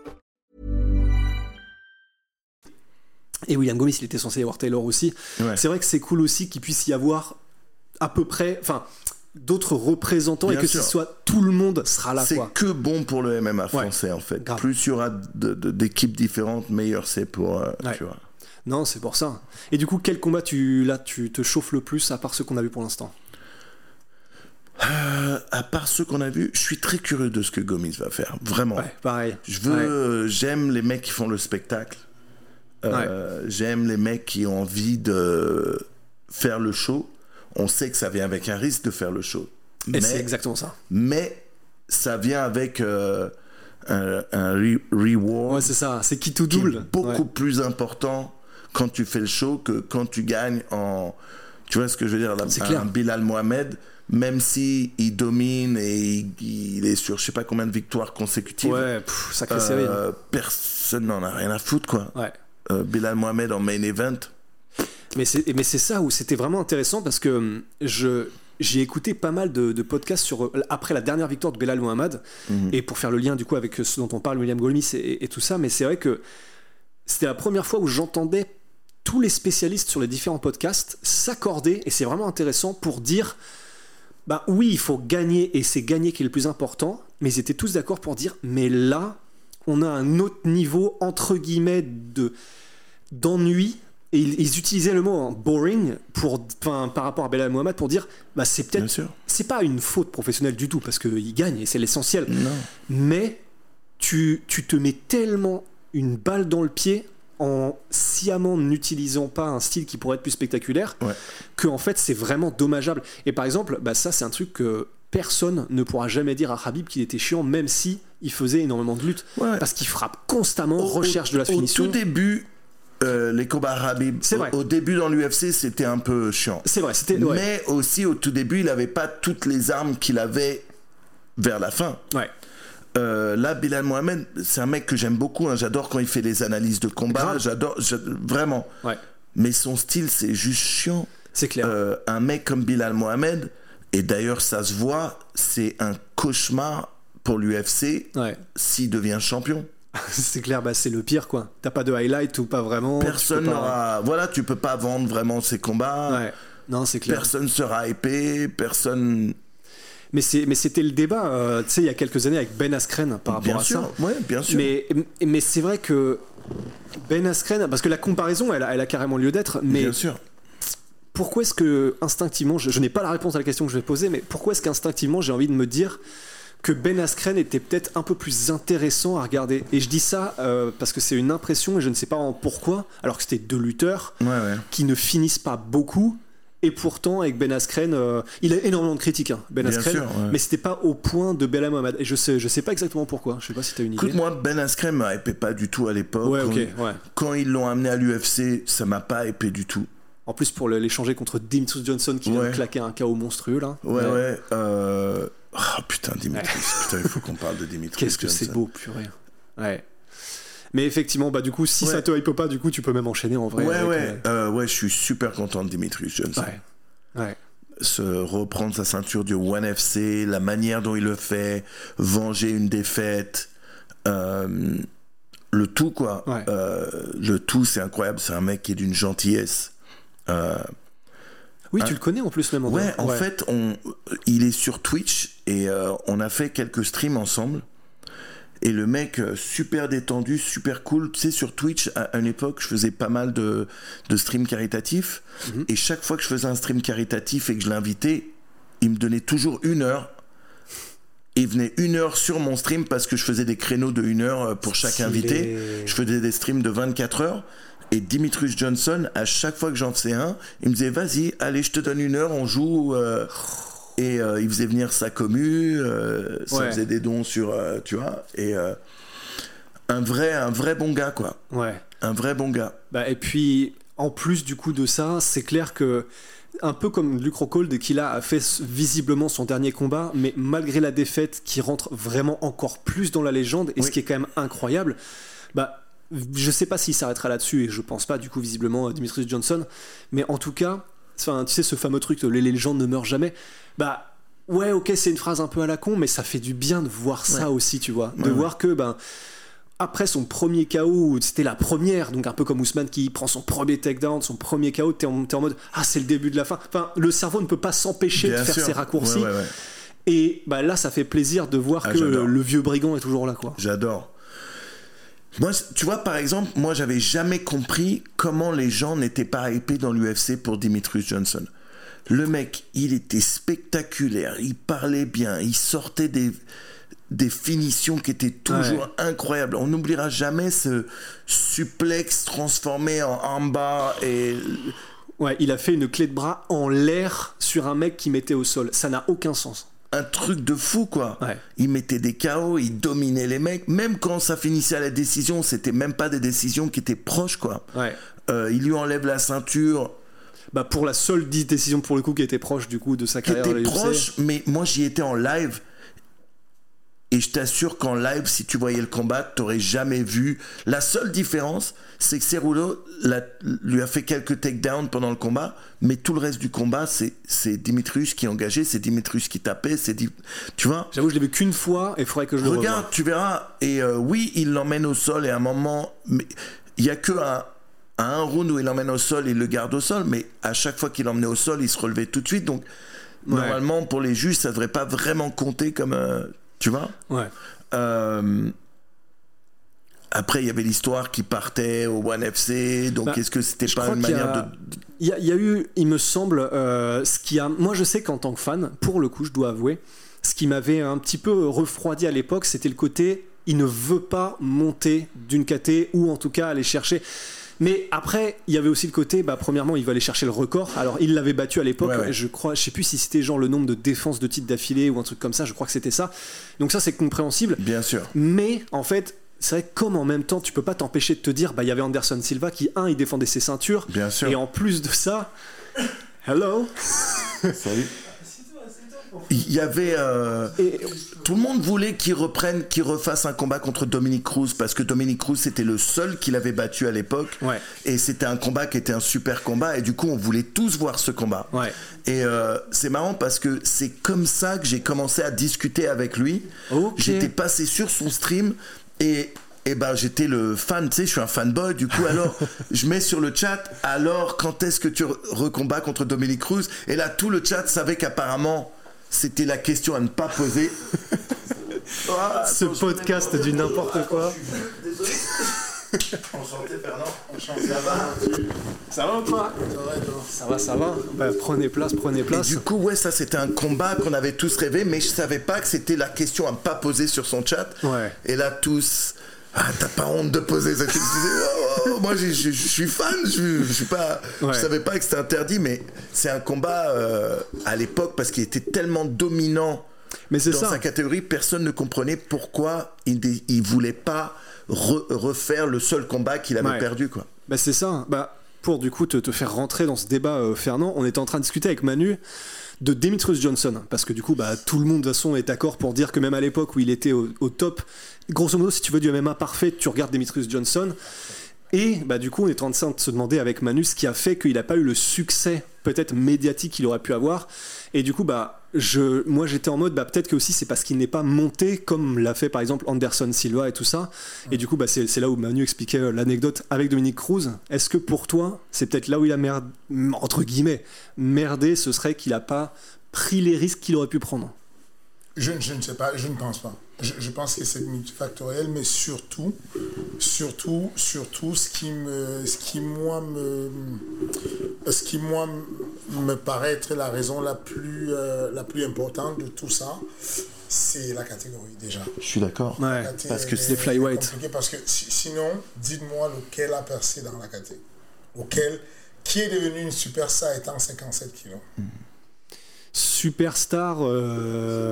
et William Gomis, il était censé y avoir Taylor aussi. Ouais. C'est vrai que c'est cool aussi qu'il puisse y avoir à peu près, enfin, d'autres représentants Bien et que sûr. ce soit tout le monde sera là, C'est que bon pour le MMA français en fait. grave. Plus il y aura d'équipes différentes, meilleur c'est pour. euh, Ouais. tu vois. Non, c'est pour ça. Et du coup, quel combat tu, là, tu te chauffes le plus à part ceux qu'on a vu pour l'instant? Euh, à part ceux qu'on a vus, je suis très curieux de ce que Gomis va faire. Vraiment. Ouais, pareil. Je veux, j'aime les mecs qui font le spectacle. Euh, J'aime les mecs qui ont envie de faire le show. On sait que ça vient avec un risque de faire le show. Et Mais, c'est exactement ça. mais ça vient avec euh, un, un re- reward Ouais, c'est ça. C'est qui tout qui est double. beaucoup Ouais. plus important quand tu fais le show que quand tu gagnes en. Tu vois ce que je veux dire là, C'est un clair. Bilal Mohamed, même si il domine et il, il est sur je sais pas combien de victoires consécutives, Ouais, pff, sacrée euh, série. hein. personne n'en a rien à foutre quoi. Ouais. Euh, Bilal Mohamed en main event, Mais c'est mais c'est ça où c'était vraiment intéressant parce que hum, je j'ai écouté pas mal de, de podcasts sur euh, après la dernière victoire de Belal Mohamed. Et pour faire le lien du coup avec ce dont on parle William Golmis et, et tout ça. Mais c'est vrai que c'était la première fois où j'entendais tous les spécialistes sur les différents podcasts s'accorder. Et c'est vraiment intéressant pour dire bah oui il faut gagner et c'est gagner qui est le plus important. Mais ils étaient tous d'accord pour dire mais là on a un autre niveau entre guillemets de d'ennui. Et ils, ils utilisaient le mot hein, boring pour, enfin, par rapport à Belal Mohamed pour dire bah c'est peut-être c'est pas une faute professionnelle du tout parce qu'il gagne et c'est l'essentiel. Mais tu, tu te mets tellement une balle dans le pied en sciemment n'utilisant pas un style qui pourrait être plus spectaculaire Ouais. que en fait c'est vraiment dommageable. Et par exemple bah ça c'est un truc que personne ne pourra jamais dire à Habib qu'il était chiant même si il faisait énormément de lutte Ouais. parce qu'il frappe constamment Au- recherche de la au finition tout début, euh, les combats Habib, C'est au, vrai. au début dans l'UFC, c'était un peu chiant. c'est vrai c'était ouais. Mais aussi au tout début, il n'avait pas toutes les armes qu'il avait vers la fin. ouais Euh, là, Bilal Mohamed, c'est un mec que j'aime beaucoup. hein. J'adore quand il fait les analyses de combat. J'adore, j'a- vraiment. ouais Mais son style, c'est juste chiant. c'est clair Euh, un mec comme Bilal Mohamed, et d'ailleurs ça se voit, c'est un cauchemar pour l'UFC ouais s'il devient champion. [laughs] c'est clair bah c'est le pire quoi t'as pas de highlight ou pas vraiment Personne pas- n'aura. Voilà, tu peux pas vendre vraiment ses combats. ouais non c'est clair Personne sera épais. Personne. Mais c'était le débat, euh, tu sais, il y a quelques années avec Ben Askren par rapport Bien à sûr. ça. Ouais, bien sûr. Mais mais c'est vrai que Ben Askren, parce que la comparaison, elle a, elle a carrément lieu d'être. Mais Bien sûr. Pourquoi est-ce que instinctivement, je, je n'ai pas la réponse à la question que je vais poser, mais pourquoi est-ce qu'instinctivement j'ai envie de me dire que Ben Askren était peut-être un peu plus intéressant à regarder? Et je dis ça euh, parce que c'est une impression et je ne sais pas en pourquoi, alors que c'était deux lutteurs Ouais, ouais. qui ne finissent pas beaucoup. Et pourtant, avec Ben Askren, euh, il a énormément de critiques, hein, Ben Bien Askren, sûr, ouais. mais c'était pas au point de Bella Mohamed. Et je sais, je sais pas exactement pourquoi. Je sais pas si t'as une idée. Écoute, moi, Ben Askren me hypait pas du tout à l'époque. Ouais, Quand- ok, ouais. Quand ils l'ont amené à l'UFC, ça m'a pas hypé du tout. En plus, pour l'échanger contre Demetrius Johnson qui vient Ouais. de claquer un KO monstrueux là. Ouais, ouais. euh, Oh putain, Dimitris. Putain, il faut qu'on parle de Dimitris. Qu'est-ce que c'est beau, purée. Ouais. Mais effectivement, bah du coup, si Ouais. ça te hype pas, du coup, tu peux même enchaîner en vrai. Ouais, avec, ouais, euh, ouais, je suis super content de Dimitris Johnson. euh, Ouais. Ouais. Se reprendre sa ceinture du One FC, la manière dont il le fait, venger une défaite, euh, le tout quoi. Ouais. Euh, le tout, c'est incroyable. C'est un mec qui est d'une gentillesse. Euh, Oui, tu le connais en plus même. en Ouais, en fait, on, il est sur Twitch et euh, on a fait quelques streams ensemble. Et le mec, euh, super détendu, super cool. Tu sais, sur Twitch, à, une époque, je faisais pas mal de, de streams caritatifs. Mhm. Et chaque fois que je faisais un stream caritatif et que je l'invitais, il me donnait toujours une heure. Il venait une heure sur mon stream parce que je faisais des créneaux de une heure pour chaque invité. Je faisais des streams de 24 heures. Et Dimitrius Johnson, à chaque fois que j'en faisais un, il me disait Vas-y, allez, je te donne une heure, on joue. euh, et euh, il faisait venir sa commu, euh, ça Ouais. faisait des dons sur. euh, tu vois Et un, vrai, un vrai bon gars, quoi. Ouais. Un vrai bon gars. Bah, et puis, en plus du coup de ça, c'est clair que, un peu comme Luke Rockhold, qui là a fait visiblement son dernier combat, mais malgré la défaite, qui rentre vraiment encore plus dans la légende, et ce qui est quand même incroyable, bah, je sais pas s'il s'arrêtera là-dessus, et je pense pas, du coup, visiblement, à Dimitris Johnson, mais en tout cas, enfin, tu sais, ce fameux truc de les légendes ne meurent jamais, bah. Ouais, ok, c'est une phrase un peu à la con, mais ça fait du bien de voir ça Ouais. aussi, tu vois. De Ouais, voir que, ben, après son premier KO, c'était la première, donc un peu comme Ousmane qui prend son premier takedown, son premier KO, t'es en, en mode ah c'est le début de la fin. Enfin, le cerveau ne peut pas s'empêcher de faire sûr. ses raccourcis. Ouais, ouais, ouais. Et bah là, ça fait plaisir de voir Ah, que le vieux brigand est toujours là, quoi. J'adore. Moi, tu vois, par exemple, moi, j'avais jamais compris comment les gens n'étaient pas hypés dans l'UFC pour Dimitrius Johnson. Le mec, il était spectaculaire, il parlait bien, il sortait des, des finitions qui étaient toujours incroyables. On n'oubliera jamais ce suplex transformé en armbar et Ouais, il a fait une clé de bras en l'air sur un mec qui mettait au sol. Ça n'a aucun sens. Un truc de fou quoi. Ouais. Il mettait des KO, il dominait les mecs, même quand ça finissait à la décision, c'était même pas des décisions qui étaient proches quoi. Ouais. Euh, il lui enlève la ceinture, Bah pour la seule décision pour le coup qui était proche du coup de sa qui carrière. à était proche, mais moi j'y étais en live. Et je t'assure qu'en live, si tu voyais le combat, t'aurais jamais vu. La seule différence, c'est que Cerulo l'a- lui a fait quelques takedowns pendant le combat, mais tout le reste du combat, c'est Dimitrius qui est engagé, c'est Dimitrius qui tapait, c'est tu vois? J'avoue, je l'ai vu qu'une fois et il faudrait que je le Regarde, revoie. tu verras. Et euh, oui, il l'emmène au sol et à un moment, il y a que un, round où il l'emmène au sol, il le garde au sol, mais à chaque fois qu'il l'emmenait au sol, il se relevait tout de suite. Donc normalement, pour les juges, ça devrait pas vraiment compter comme, euh, tu vois. Ouais. Euh, après, il y avait l'histoire qui partait au One FC. Donc, Bah, est-ce que c'était pas une a- manière de Il y, a- il y a eu, il me semble, euh, ce qui a. Moi, je sais qu'en tant que fan, pour le coup, je dois avouer, ce qui m'avait un petit peu refroidi à l'époque, c'était le côté, il ne veut pas monter d'une KT ou en tout cas aller chercher. Mais après, il y avait aussi le côté, bah, premièrement, il va aller chercher le record. Alors, il l'avait battu à l'époque. Ouais, ouais. Je crois, je sais plus si c'était genre le nombre de défenses de titres d'affilée ou un truc comme ça. Je crois que c'était ça. Donc ça, c'est compréhensible. Bien sûr. Mais en fait, c'est vrai que comme en même temps, tu peux pas t'empêcher de te dire, bah il y avait Anderson Silva qui un, il défendait ses ceintures, Bien sûr. et en plus de ça, hello, [laughs] Salut. Il y avait. euh, et Tout le monde voulait qu'il reprenne, qu'il refasse un combat contre Dominique Cruz parce que Dominique Cruz c'était le seul qu'il avait battu à l'époque. Ouais. Et c'était un combat qui était un super combat et du coup on voulait tous voir ce combat. Ouais. Et euh, c'est marrant parce que c'est comme ça que j'ai commencé à discuter avec lui. J'étais passé sur son stream et et ben j'étais le fan, tu sais, je suis un fanboy. Du coup alors [laughs] je mets sur le chat alors quand est-ce que tu re- recombats contre Dominique Cruz? Et là tout le chat savait qu'apparemment c'était la question à ne pas poser. [laughs] Ah, ce podcast du n'importe quoi. [laughs] Enchanté Fernand, enchanté. Ça va Ça va ou pas Ça va, ça va. Bah, prenez place, prenez Et place. du coup, ouais, ça c'était un combat qu'on avait tous rêvé, mais je savais pas que c'était la question à ne pas poser sur son chat. Ouais. Et là, tous. Ah, t'as pas honte de poser cette question Oh, oh, Moi, j'ai- je suis fan, je, suis pas. Ouais. Je savais pas que c'était interdit, mais c'est un combat euh, à l'époque parce qu'il était tellement dominant Mais c'est dans ça. sa catégorie, personne ne comprenait pourquoi il, il voulait pas re- refaire le seul combat qu'il avait Ouais. perdu, quoi. Bah c'est ça. Bah pour du coup te, te faire rentrer dans ce débat, euh, Fernand, on était en train de discuter avec Manu de Demetrius Johnson, parce que du coup, bah, tout le monde de toute façon est d'accord pour dire que même à l'époque où il était au, top, grosso modo, si tu veux du MMA parfait, tu regardes Demetrius Johnson. Et bah, du coup, on est en train de se demander avec Manu ce qui a fait qu'il n'a pas eu le succès peut-être médiatique qu'il aurait pu avoir. Et du coup, bah, moi j'étais en mode, bah, peut-être que aussi c'est parce qu'il n'est pas monté comme l'a fait par exemple Anderson Silva et tout ça. Et du coup, bah, c'est là où Manu expliquait euh, l'anecdote avec Dominique Cruz. Est-ce que pour toi, c'est peut-être là où il a merdé, entre guillemets, merdé, ce serait qu'il n'a pas pris les risques qu'il aurait pu prendre? Je ne sais pas, je ne pense pas. Je, je pense que c'est multifactoriel, mais surtout, surtout, surtout, ce qui me, ce qui moi me, ce qui moi me paraît être la raison la plus, euh, la plus importante de tout ça, c'est la catégorie déjà. Je suis d'accord. Ouais, parce que c'est est flyweight. Parce que si- sinon, dites-moi lequel a percé dans la catégorie. Lequel, qui est devenu une superstar étant 57 kilos? Superstar. euh,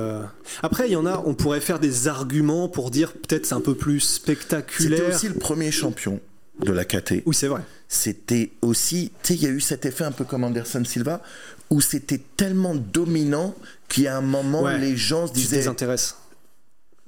Après, il y en a, on pourrait faire des arguments pour dire peut-être c'est un peu plus C'était spectaculaire. aussi le premier champion de la KT. Oui, c'est vrai. C'était aussi, tu sais, il y a eu cet effet un peu comme Anderson Silva, où c'était tellement dominant qu'il y a un moment, Ouais. les gens se disaient, désintéresses.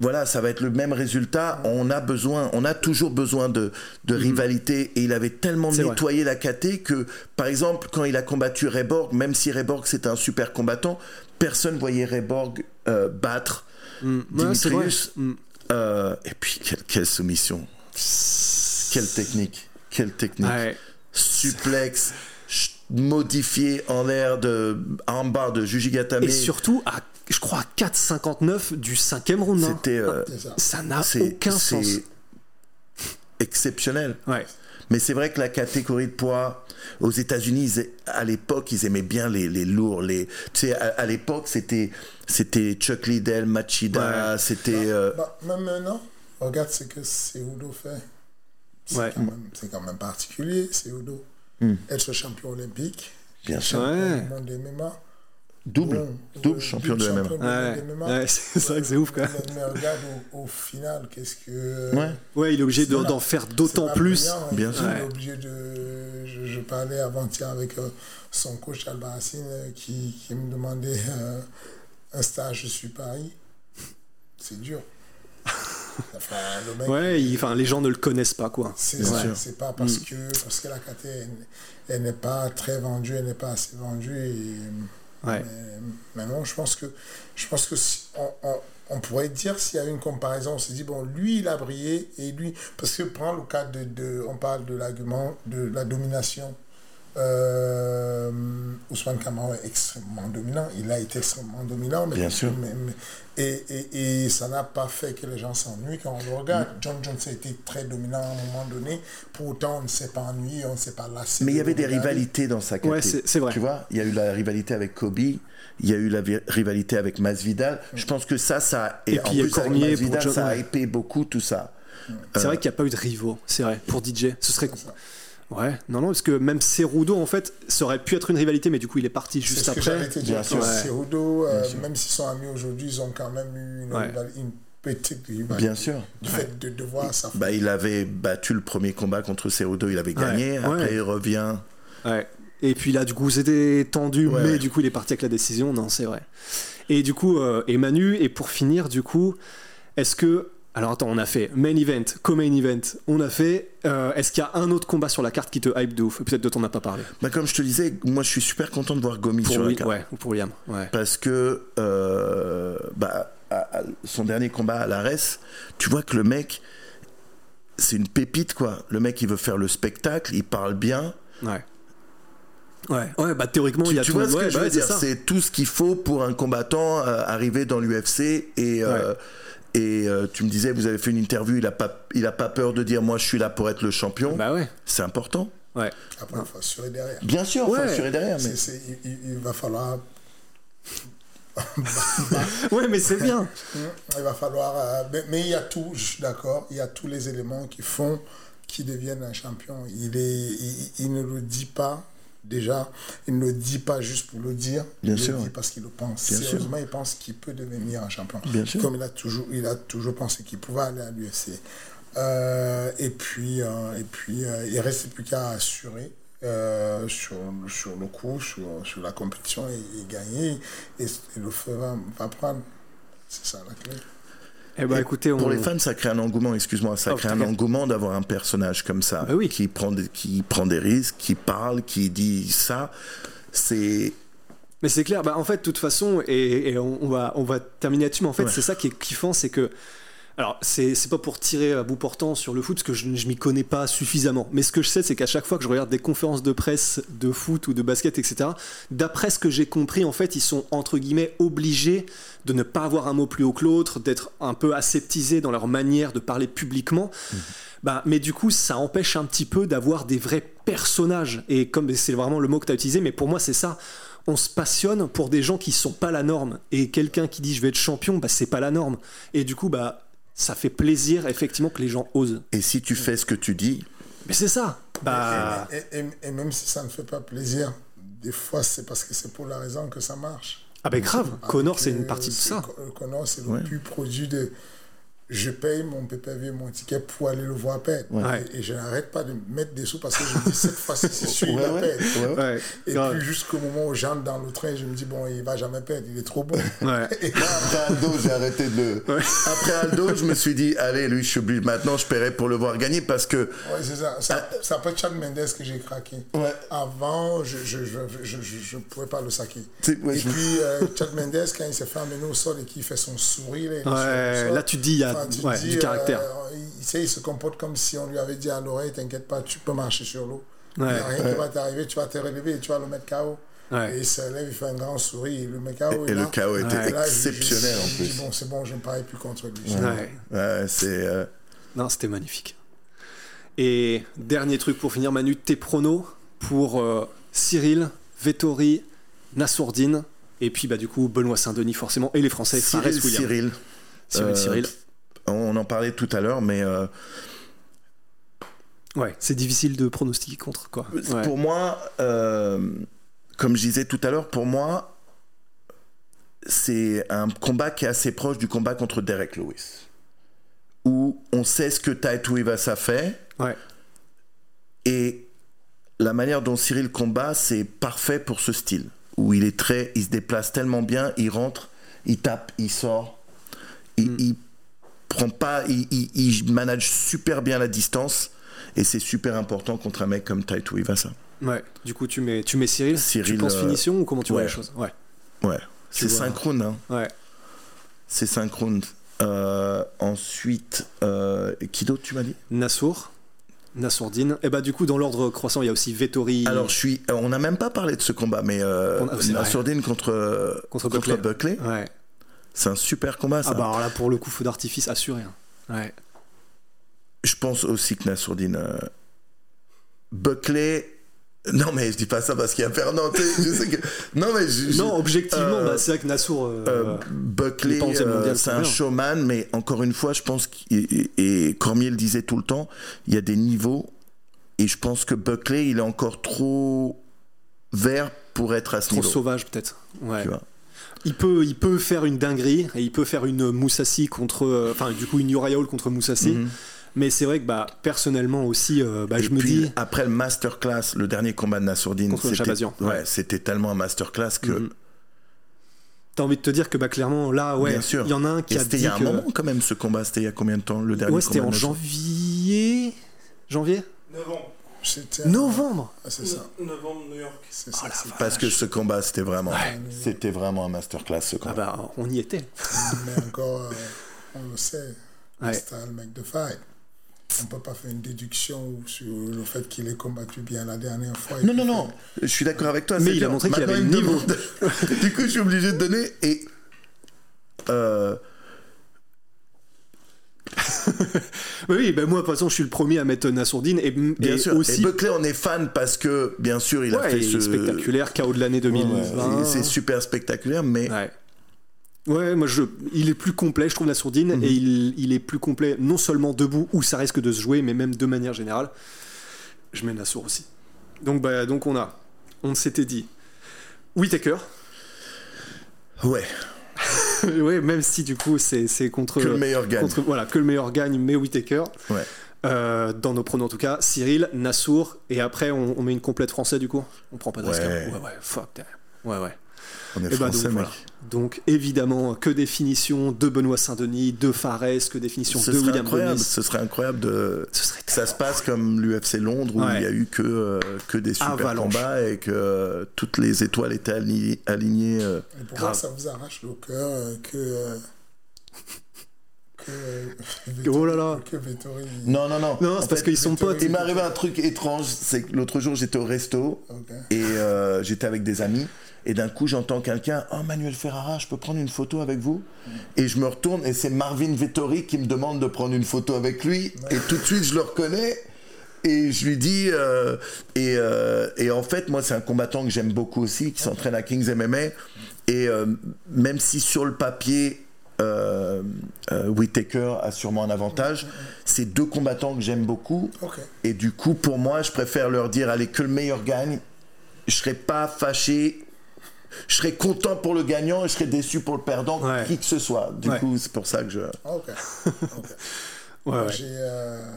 voilà, ça va être le même résultat. On a besoin, on a toujours besoin de, de rivalité. Et il avait tellement Mhm. Vrai. nettoyé la KT que, par exemple, quand il a combattu Reborg, même si Reborg c'était un super combattant, personne voyait Reborg euh, battre Mm. Dimitrius. Mm. Euh, et puis, quelle, quelle soumission. Quelle technique. Quelle technique. Ouais. Suplex modifié en l'air de armbar de Jujigatame. Et surtout, à, je crois à 4,59 du cinquième round. hein. C'était. euh, ça. N'a aucun c'est sens. exceptionnel. Ouais. Mais c'est vrai que la catégorie de poids aux États-Unis, à l'époque, ils aimaient bien les, les lourds. Les, tu sais, à, à l'époque, c'était c'était Chuck Liddell, Machida, c'était. euh, Bah, même maintenant, regarde ce que Cejudo fait. C'est Ouais. quand, même- c'est quand même particulier, Cejudo. Hmm. Être champion olympique, bien sûr. Ouais. monde MMA. Double, double champion de double champion MMA. Ouais, [laughs] c'est vrai que c'est ouf, quand même. Mais, regarde, au, au final, qu'est-ce que. Ouais. Ouais, il est obligé d'en faire d'autant plus. brillant, hein. Bien Il sûr. est obligé de. Je, je parlais avant-hier avec euh, son coach Albarracine euh, qui, qui me demandait euh, un stage sur Paris. C'est dur. [laughs] Enfin, le mec, Ouais, il- enfin, les gens ne le connaissent pas, quoi. c'est c'est pas parce Mm. que, parce que la KT, elle, elle n'est pas très vendue, elle n'est pas assez vendue. Et, Ouais. non, je pense que, je pense que on, on- pourrait dire s'il y a une comparaison, on se dit, bon, lui, il a brillé, et lui, parce que prends le cas de, de- on parle de l'argument de la domination. Euh, Ousmane Kamara est extrêmement dominant, il a été extrêmement dominant, mais, Bien sûr. mais- mais- et, et, et ça n'a pas fait que les gens s'ennuient quand on le regarde. Mm. John Jones a été très dominant à un moment donné, pour autant on ne s'est pas ennuyé, on ne s'est pas lassé. Mais il y avait des regarder. rivalités dans sa catégorie. Ouais, c'est- vrai. Tu vois, il y a eu la rivalité avec Kobe, il y a eu la rivalité avec Masvidal. Je pense que ça, ça Et en puis il y a plus avec Cormier pour Masvidal, John- ça a ouais. épais beaucoup tout ça. C'est vrai qu'il n'y a pas eu de rivaux, c'est vrai, pour DJ. Ce serait. Ouais, non, non, parce que même Cerudo, en fait, ça aurait pu être une rivalité, mais du coup, il est parti C'est juste ce après. j'allais te dire. Bien sûr. euh, même s'ils sont amis aujourd'hui, ils ont quand même eu une, Ouais. rivali- une petite rivalité. Bien sûr. Du fait de devoir ça. Bah, il avait battu le premier combat contre Cerudo, il avait gagné. Ouais, Après, ouais. il revient. Ouais. Et puis là, du coup, c'était tendu, Ouais, mais du coup, il est parti avec la décision. Non, c'est vrai. Et du coup, euh, et Manu, et pour finir, du coup, est-ce que. Alors attends, on a fait main event, co-main event, on a fait. euh, est-ce qu'il y a un autre combat sur la carte qui te hype de ouf? Peut-être de t'en as pas parlé. Bah, comme je te disais, moi, je suis super content de voir Gomi Pour, sur la carte. ouais, ou pour Liam. Ouais. Parce que euh, bah, à- à son dernier combat à l'ARES, tu vois que le mec, c'est une pépite, quoi. Le mec, il veut faire le spectacle, il parle bien. Ouais. Ouais, ouais, bah théoriquement, il y a tu tout vois ce ouais, que je veux ouais, dire. C'est tout ce qu'il faut pour un combattant euh, arriver dans l'UFC et euh, et euh, tu me disais vous avez fait une interview il a pas il a pas peur de dire moi je suis là pour être le champion Bah ouais, c'est important ouais. Après, il faut assurer derrière. bien sûr faut Ouais. assurer derrière mais il, il- il va falloir. [laughs] [laughs] Ouais, mais c'est bien. [laughs] Il va falloir. euh, mais, mais il y a tout, je suis d'accord, il y a tous les éléments qui font qu'il devienne un champion. Il, est, il, il ne le dit pas. Déjà, il ne le dit pas juste pour le dire. Bien il sûr, le dit parce qu'il le pense. Bien sûr. Sérieusement, il pense qu'il peut devenir un champion. Bien. Comme il a toujours, il a toujours pensé qu'il pouvait aller à l'UFC. Euh, et puis, euh, et puis euh, il reste plus qu'à assurer euh, sur, sur le coup, sur, sur la compétition et, et gagner. Et, et le feu va, va prendre. C'est ça la clé. Eh ben, écoutez, on... Pour les fans, ça crée un engouement, excuse-moi, ça Oh, crée un engouement d'avoir un personnage comme ça, Bah oui. qui, prend des, qui prend des risques, qui parle, qui dit ça. C'est. Mais c'est clair, bah, en fait, de toute façon, et, et on, on va, on va terminer là-dessus, mais en fait, Ouais. c'est ça qui est kiffant, c'est que. Alors, c'est c'est pas pour tirer à bout portant sur le foot, parce que je, je m'y connais pas suffisamment. Mais ce que je sais, c'est qu'à chaque fois que je regarde des conférences de presse de foot ou de basket, etc., d'après ce que j'ai compris, en fait, ils sont entre guillemets obligés de ne pas avoir un mot plus haut que l'autre, d'être un peu aseptisés dans leur manière de parler publiquement. Bah, mais du coup, ça empêche un petit peu d'avoir des vrais personnages. Et comme c'est vraiment le mot que tu as utilisé, mais pour moi, c'est ça. On se passionne pour des gens qui sont pas la norme. Et quelqu'un qui dit je vais être champion, bah, c'est pas la norme. Et du coup, bah, ça fait plaisir effectivement que les gens osent. Et si tu fais ce que tu dis, Mais c'est ça. Bah, Et, et- et même si ça ne fait pas plaisir, des fois c'est parce que c'est pour la raison que ça marche. ah ben grave. Connor, c'est une partie de ça. Co- Connor, c'est le Ouais. plus produit de. Je paye mon PPV, mon ticket pour aller le voir perdre. Ouais. Et, et je n'arrête pas de mettre des sous parce que je me dis cette fois-ci, c'est sûr, il Ouais, va ouais, perdre. ouais, ouais. Ouais, Et puis jusqu'au moment où j'entre dans le train, je me dis, bon, il va jamais perdre, il est trop bon. Ouais. [laughs] Et Moi, après Aldo, j'ai arrêté de le. Après Aldo, je me suis dit, allez, lui, je suis obligé. Maintenant, je paierai pour le voir gagner parce que. Ouais, c'est ça. Ça- C'est après Chad Mendes que j'ai craqué. Ouais. Avant, je ne je, je, je, je- je pouvais pas le saquer. Ouais, et je- puis, euh, Chad Mendes, quand il s'est fait amener au sol et qu'il fait son sourire, là, Ouais, là, tu dis, il y a- tu ouais, du caractère. il, il sait, il se comporte comme si on lui avait dit à l'oreille T'inquiète pas, tu peux marcher sur l'eau. Ouais. Il n'y a rien qui va t'arriver, tu vas te relever et tu vas le mettre KO. Ouais. Et il se lève, il fait un grand sourire, il le met KO. Et le là- KO était là, je- je- exceptionnel, en je plus. dis, Bon, c'est bon, je ne parie plus contre lui. Ouais. Ouais, c'est. euh, Non, c'était magnifique. Et dernier truc pour finir, Manu, tes pronos pour euh, Cyril, Vettori, Nassourdine, et puis bah, du coup Benoît Saint-Denis forcément, et les Français, Fares Cyril, William. Cyril. Cyril, Euh, Cyril. On en parlait tout à l'heure, mais euh, Ouais, c'est difficile de pronostiquer contre quoi. Ouais. pour moi, euh, comme je disais tout à l'heure, pour moi, c'est un combat qui est assez proche du combat contre Derek Lewis. Où on sait ce que Taito Ivasa fait, Ouais. et la manière dont Cyril combat, c'est parfait pour ce style. Où il est très, il se déplace tellement bien, il rentre, il tape, il sort, il, Mm. il prend pas, il, il- il manage super bien la distance, et c'est super important contre un mec comme Taito Ivasa. Ouais. Du coup, tu mets, tu mets Cyril. Cyril, tu penses euh, finition ou comment tu vois les choses Ouais. Ouais, c'est synchrone, hein. Ouais. C'est synchrone. Euh, ensuite, euh, qui d'autre tu m'as dit? Nassour, Nassourdine. Et bah du coup, dans l'ordre croissant, il y a aussi Vettori. Alors, je suis. On n'a même pas parlé de ce combat, mais euh, a-. Nassourdine contre Contre contre, Buckley. Buckley, Ouais. C'est un super combat. Ça. Ah bah alors là, pour le coup, feu d'artifice assuré. hein. Ouais. Je pense aussi que Nassourdine. euh, Buckley. Non, mais je dis pas ça parce qu'il y a Fernand. tu sais, je sais que... Non, mais. je- je- Non, objectivement, euh, bah, c'est vrai que Nassour. euh, Euh, Buckley, euh, c'est un showman, mais encore une fois, je pense qu'il- et, Cormier le disait tout le temps, il y a des niveaux, et je pense que Buckley, il est encore trop vert pour être à ce trop niveau. sauvage peut-être. Ouais. Tu vois. Il peut, il peut faire une dinguerie et il peut faire une Moussassi contre, euh, enfin du coup une Uriah Hall contre Moussassi. Mhm. Mais c'est vrai que bah personnellement aussi, euh, bah, Et je me puis, dis. après le masterclass, le dernier combat de Nassourdine, Contre c'était ouais, ouais. c'était tellement un masterclass que. Mhm. T'as envie de te dire que bah clairement là ouais, Bien sûr. il y en a un qui Et a c'était dit il y a un que- moment quand même ce combat, c'était il y a combien de temps le dernier Ouais, c'était combat en janvier, janvier, Novembre. Novembre. Ah, c'est ça. Novembre, New York. C'est ça. c'est- Parce que ce combat, c'était vraiment, c'était vraiment un masterclass ce Ah combat. bah on y était. [laughs] Mais encore, euh, on le sait, Ouais. style make the fight. On ne peut pas faire une déduction sur le fait qu'il ait combattu bien la dernière fois. Non, non, non, je suis d'accord avec toi. Mais il a montré qu'il avait le niveau. demande. [laughs] du coup, je suis obligé de donner. Et. euh, [laughs] oui, bah moi de toute façon je suis le premier à mettre Nassourdine et, bien et sûr. aussi Et Buckley, on est fan parce que, bien sûr, il a fait ce. spectaculaire, KO de l'année Ouais, 2020. ouais, C'est super spectaculaire, mais. Ouais. Ouais, moi je, il est plus complet, je trouve la sourdine, Mhm. et il, il est plus complet non seulement debout où ça risque de se jouer, mais même de manière générale. Je mets Nassour aussi. Donc bah donc on a, on s'était dit, Whitaker. Ouais. [laughs] ouais, même si du coup c'est c'est contre Que le meilleur gagne. contre- voilà que le meilleur gagne, mais Whitaker. Ouais. Euh, dans nos pronoms en tout cas, Cyril, Nassour, et après on, on met une complète français du coup? On prend pas de risque. Ouais. hein. Ouais, ouais, fuck. Ouais, ouais. On est Et bah, français, donc, mec. voilà. Donc évidemment, que définition de Benoît Saint-Denis, de Fares, que définition Ce de serait William incroyable. Ce serait incroyable de. Ce serait que ça se passe comme l'UFC Londres où Ouais. il y a eu que, euh, que des super Avalanche. combats et que euh, toutes les étoiles étaient alignées. alignées, euh. Et pourquoi ça vous arrache le cœur euh, que. Que. Oh là là. Que Vettori. Non, non, non. Non, c'est parce qu'ils sont potes. Il m'est arrivé un truc étrange. C'est que l'autre jour, j'étais au resto et euh, j'étais avec des amis. Et d'un coup, j'entends quelqu'un Oh, Manuel Ferrara, je peux prendre une photo avec vous? Et je me retourne et c'est Marvin Vettori qui me demande de prendre une photo avec lui. Et tout de suite, je le reconnais. Et je lui dis, euh, et, euh, et en fait, moi, c'est un combattant que j'aime beaucoup aussi, qui s'entraîne à Kings MMA. Et euh, même si sur le papier, euh, euh, Whittaker a sûrement un avantage, c'est deux combattants que j'aime beaucoup. Et du coup, pour moi, je préfère leur dire, allez, que le meilleur gagne. Je serais pas fâché. Je serais content pour le gagnant et je serais déçu pour le perdant, Ouais. qui que ce soit. Du Ouais. coup, c'est pour ça que je. Ok. [laughs] Ouais, Moi, euh,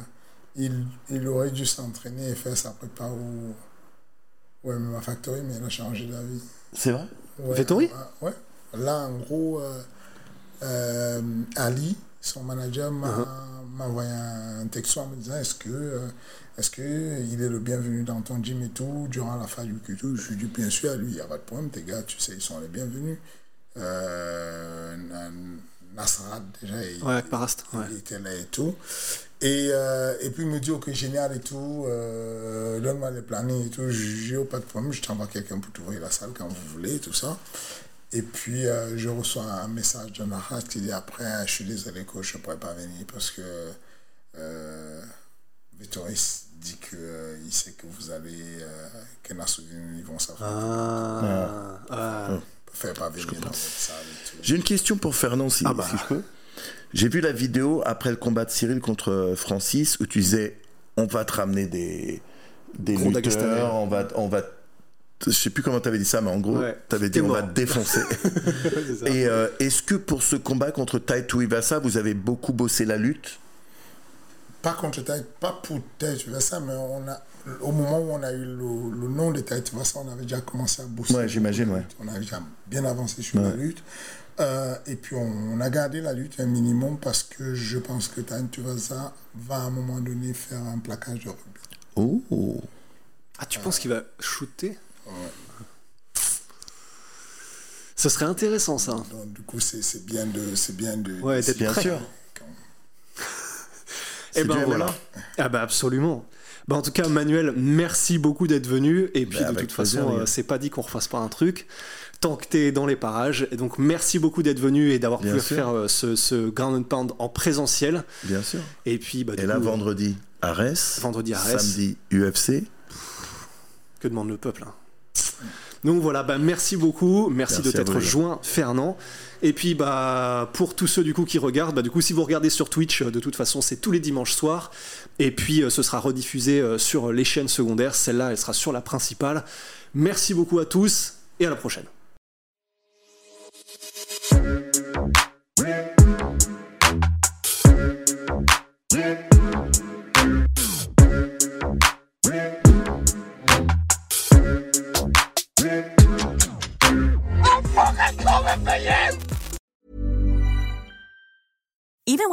il, il aurait dû s'entraîner et faire sa prépa au, au MMA Factory, mais il a changé d'avis. C'est vrai? Ouais, Vettori Ouais. Là, en gros, euh, euh, Ali, son manager, m'a Uh-huh. envoyé un texto en me disant est-ce que, euh, est-ce que il est le bienvenu dans ton gym et tout, durant la phase du Q2 Je lui dis bien sûr, à lui, il n'y a pas de problème, tes gars, tu sais, ils sont les bienvenus. Euh, Nasrat, déjà, il, Ouais, il était là et tout. Et, euh, et puis il me dit, ok, génial et tout, euh, donne-moi les plannings et tout. Je dis, oh, pas de problème, je t'envoie quelqu'un pour t'ouvrir la salle quand vous voulez, tout ça. Et puis euh, je reçois un message de Narat qui dit, après, je suis désolé, coach, je ne pourrais pas venir parce que euh, Vittoris dit qu'il sait que vous allez, euh, que Nassoudine, ils vont s'affronter. Ah, ah. ne préfère pas venir dans votre salle et tout. J'ai une question pour Fernand, si, Ah bah. si je peux. J'ai vu la vidéo après le combat de Cyril contre Francis où tu disais on va te ramener des, des Gros lutteurs, on va, on va, je sais plus comment t'avais dit ça, mais en gros, Ouais. t'avais dit on va mort. défoncer. [laughs] Et euh, est-ce que pour ce combat contre Tai Tuivasa, vous avez beaucoup bossé la lutte? Pas contre Taït, pas pour vois ça, mais on a, au moment où on a eu le, le nom de vois ça, on avait déjà commencé à bosser. Ouais, j'imagine, ouais. On avait déjà bien avancé sur la lutte. Euh, et puis on, on a gardé la lutte un minimum parce que je pense que vois ça, va à un moment donné faire un plaquage de rugby. Oh, Ah, tu penses qu'il va shooter? Ce serait intéressant ça. Donc du coup, c'est bien de... C'est bien de Ouais, d'être bien prêt. sûr. Eh C'est ben voilà. Ah bah absolument. Bah en tout cas Manuel, merci beaucoup d'être venu. Et puis Bah, de toute façon, euh, c'est pas dit qu'on refasse pas un truc. Tant que t'es dans les parages. Et donc merci beaucoup d'être venu et d'avoir pu Bien sûr. faire euh, ce, ce Ground and Pound en présentiel. Bien sûr. Et puis bah, du Et là, coup, euh, vendredi, Arès. Vendredi, Arès. Samedi, UFC. que demande le peuple hein. Donc voilà, bah merci beaucoup, merci, Merci de t'être joint, Fernand. Et puis bah pour tous ceux du coup qui regardent, bah du coup si vous regardez sur Twitch, euh, de toute façon c'est tous les dimanches soirs. Et puis euh, ce sera rediffusé euh, sur les chaînes secondaires. Celle-là, elle sera sur la principale. Merci beaucoup à tous et à la prochaine.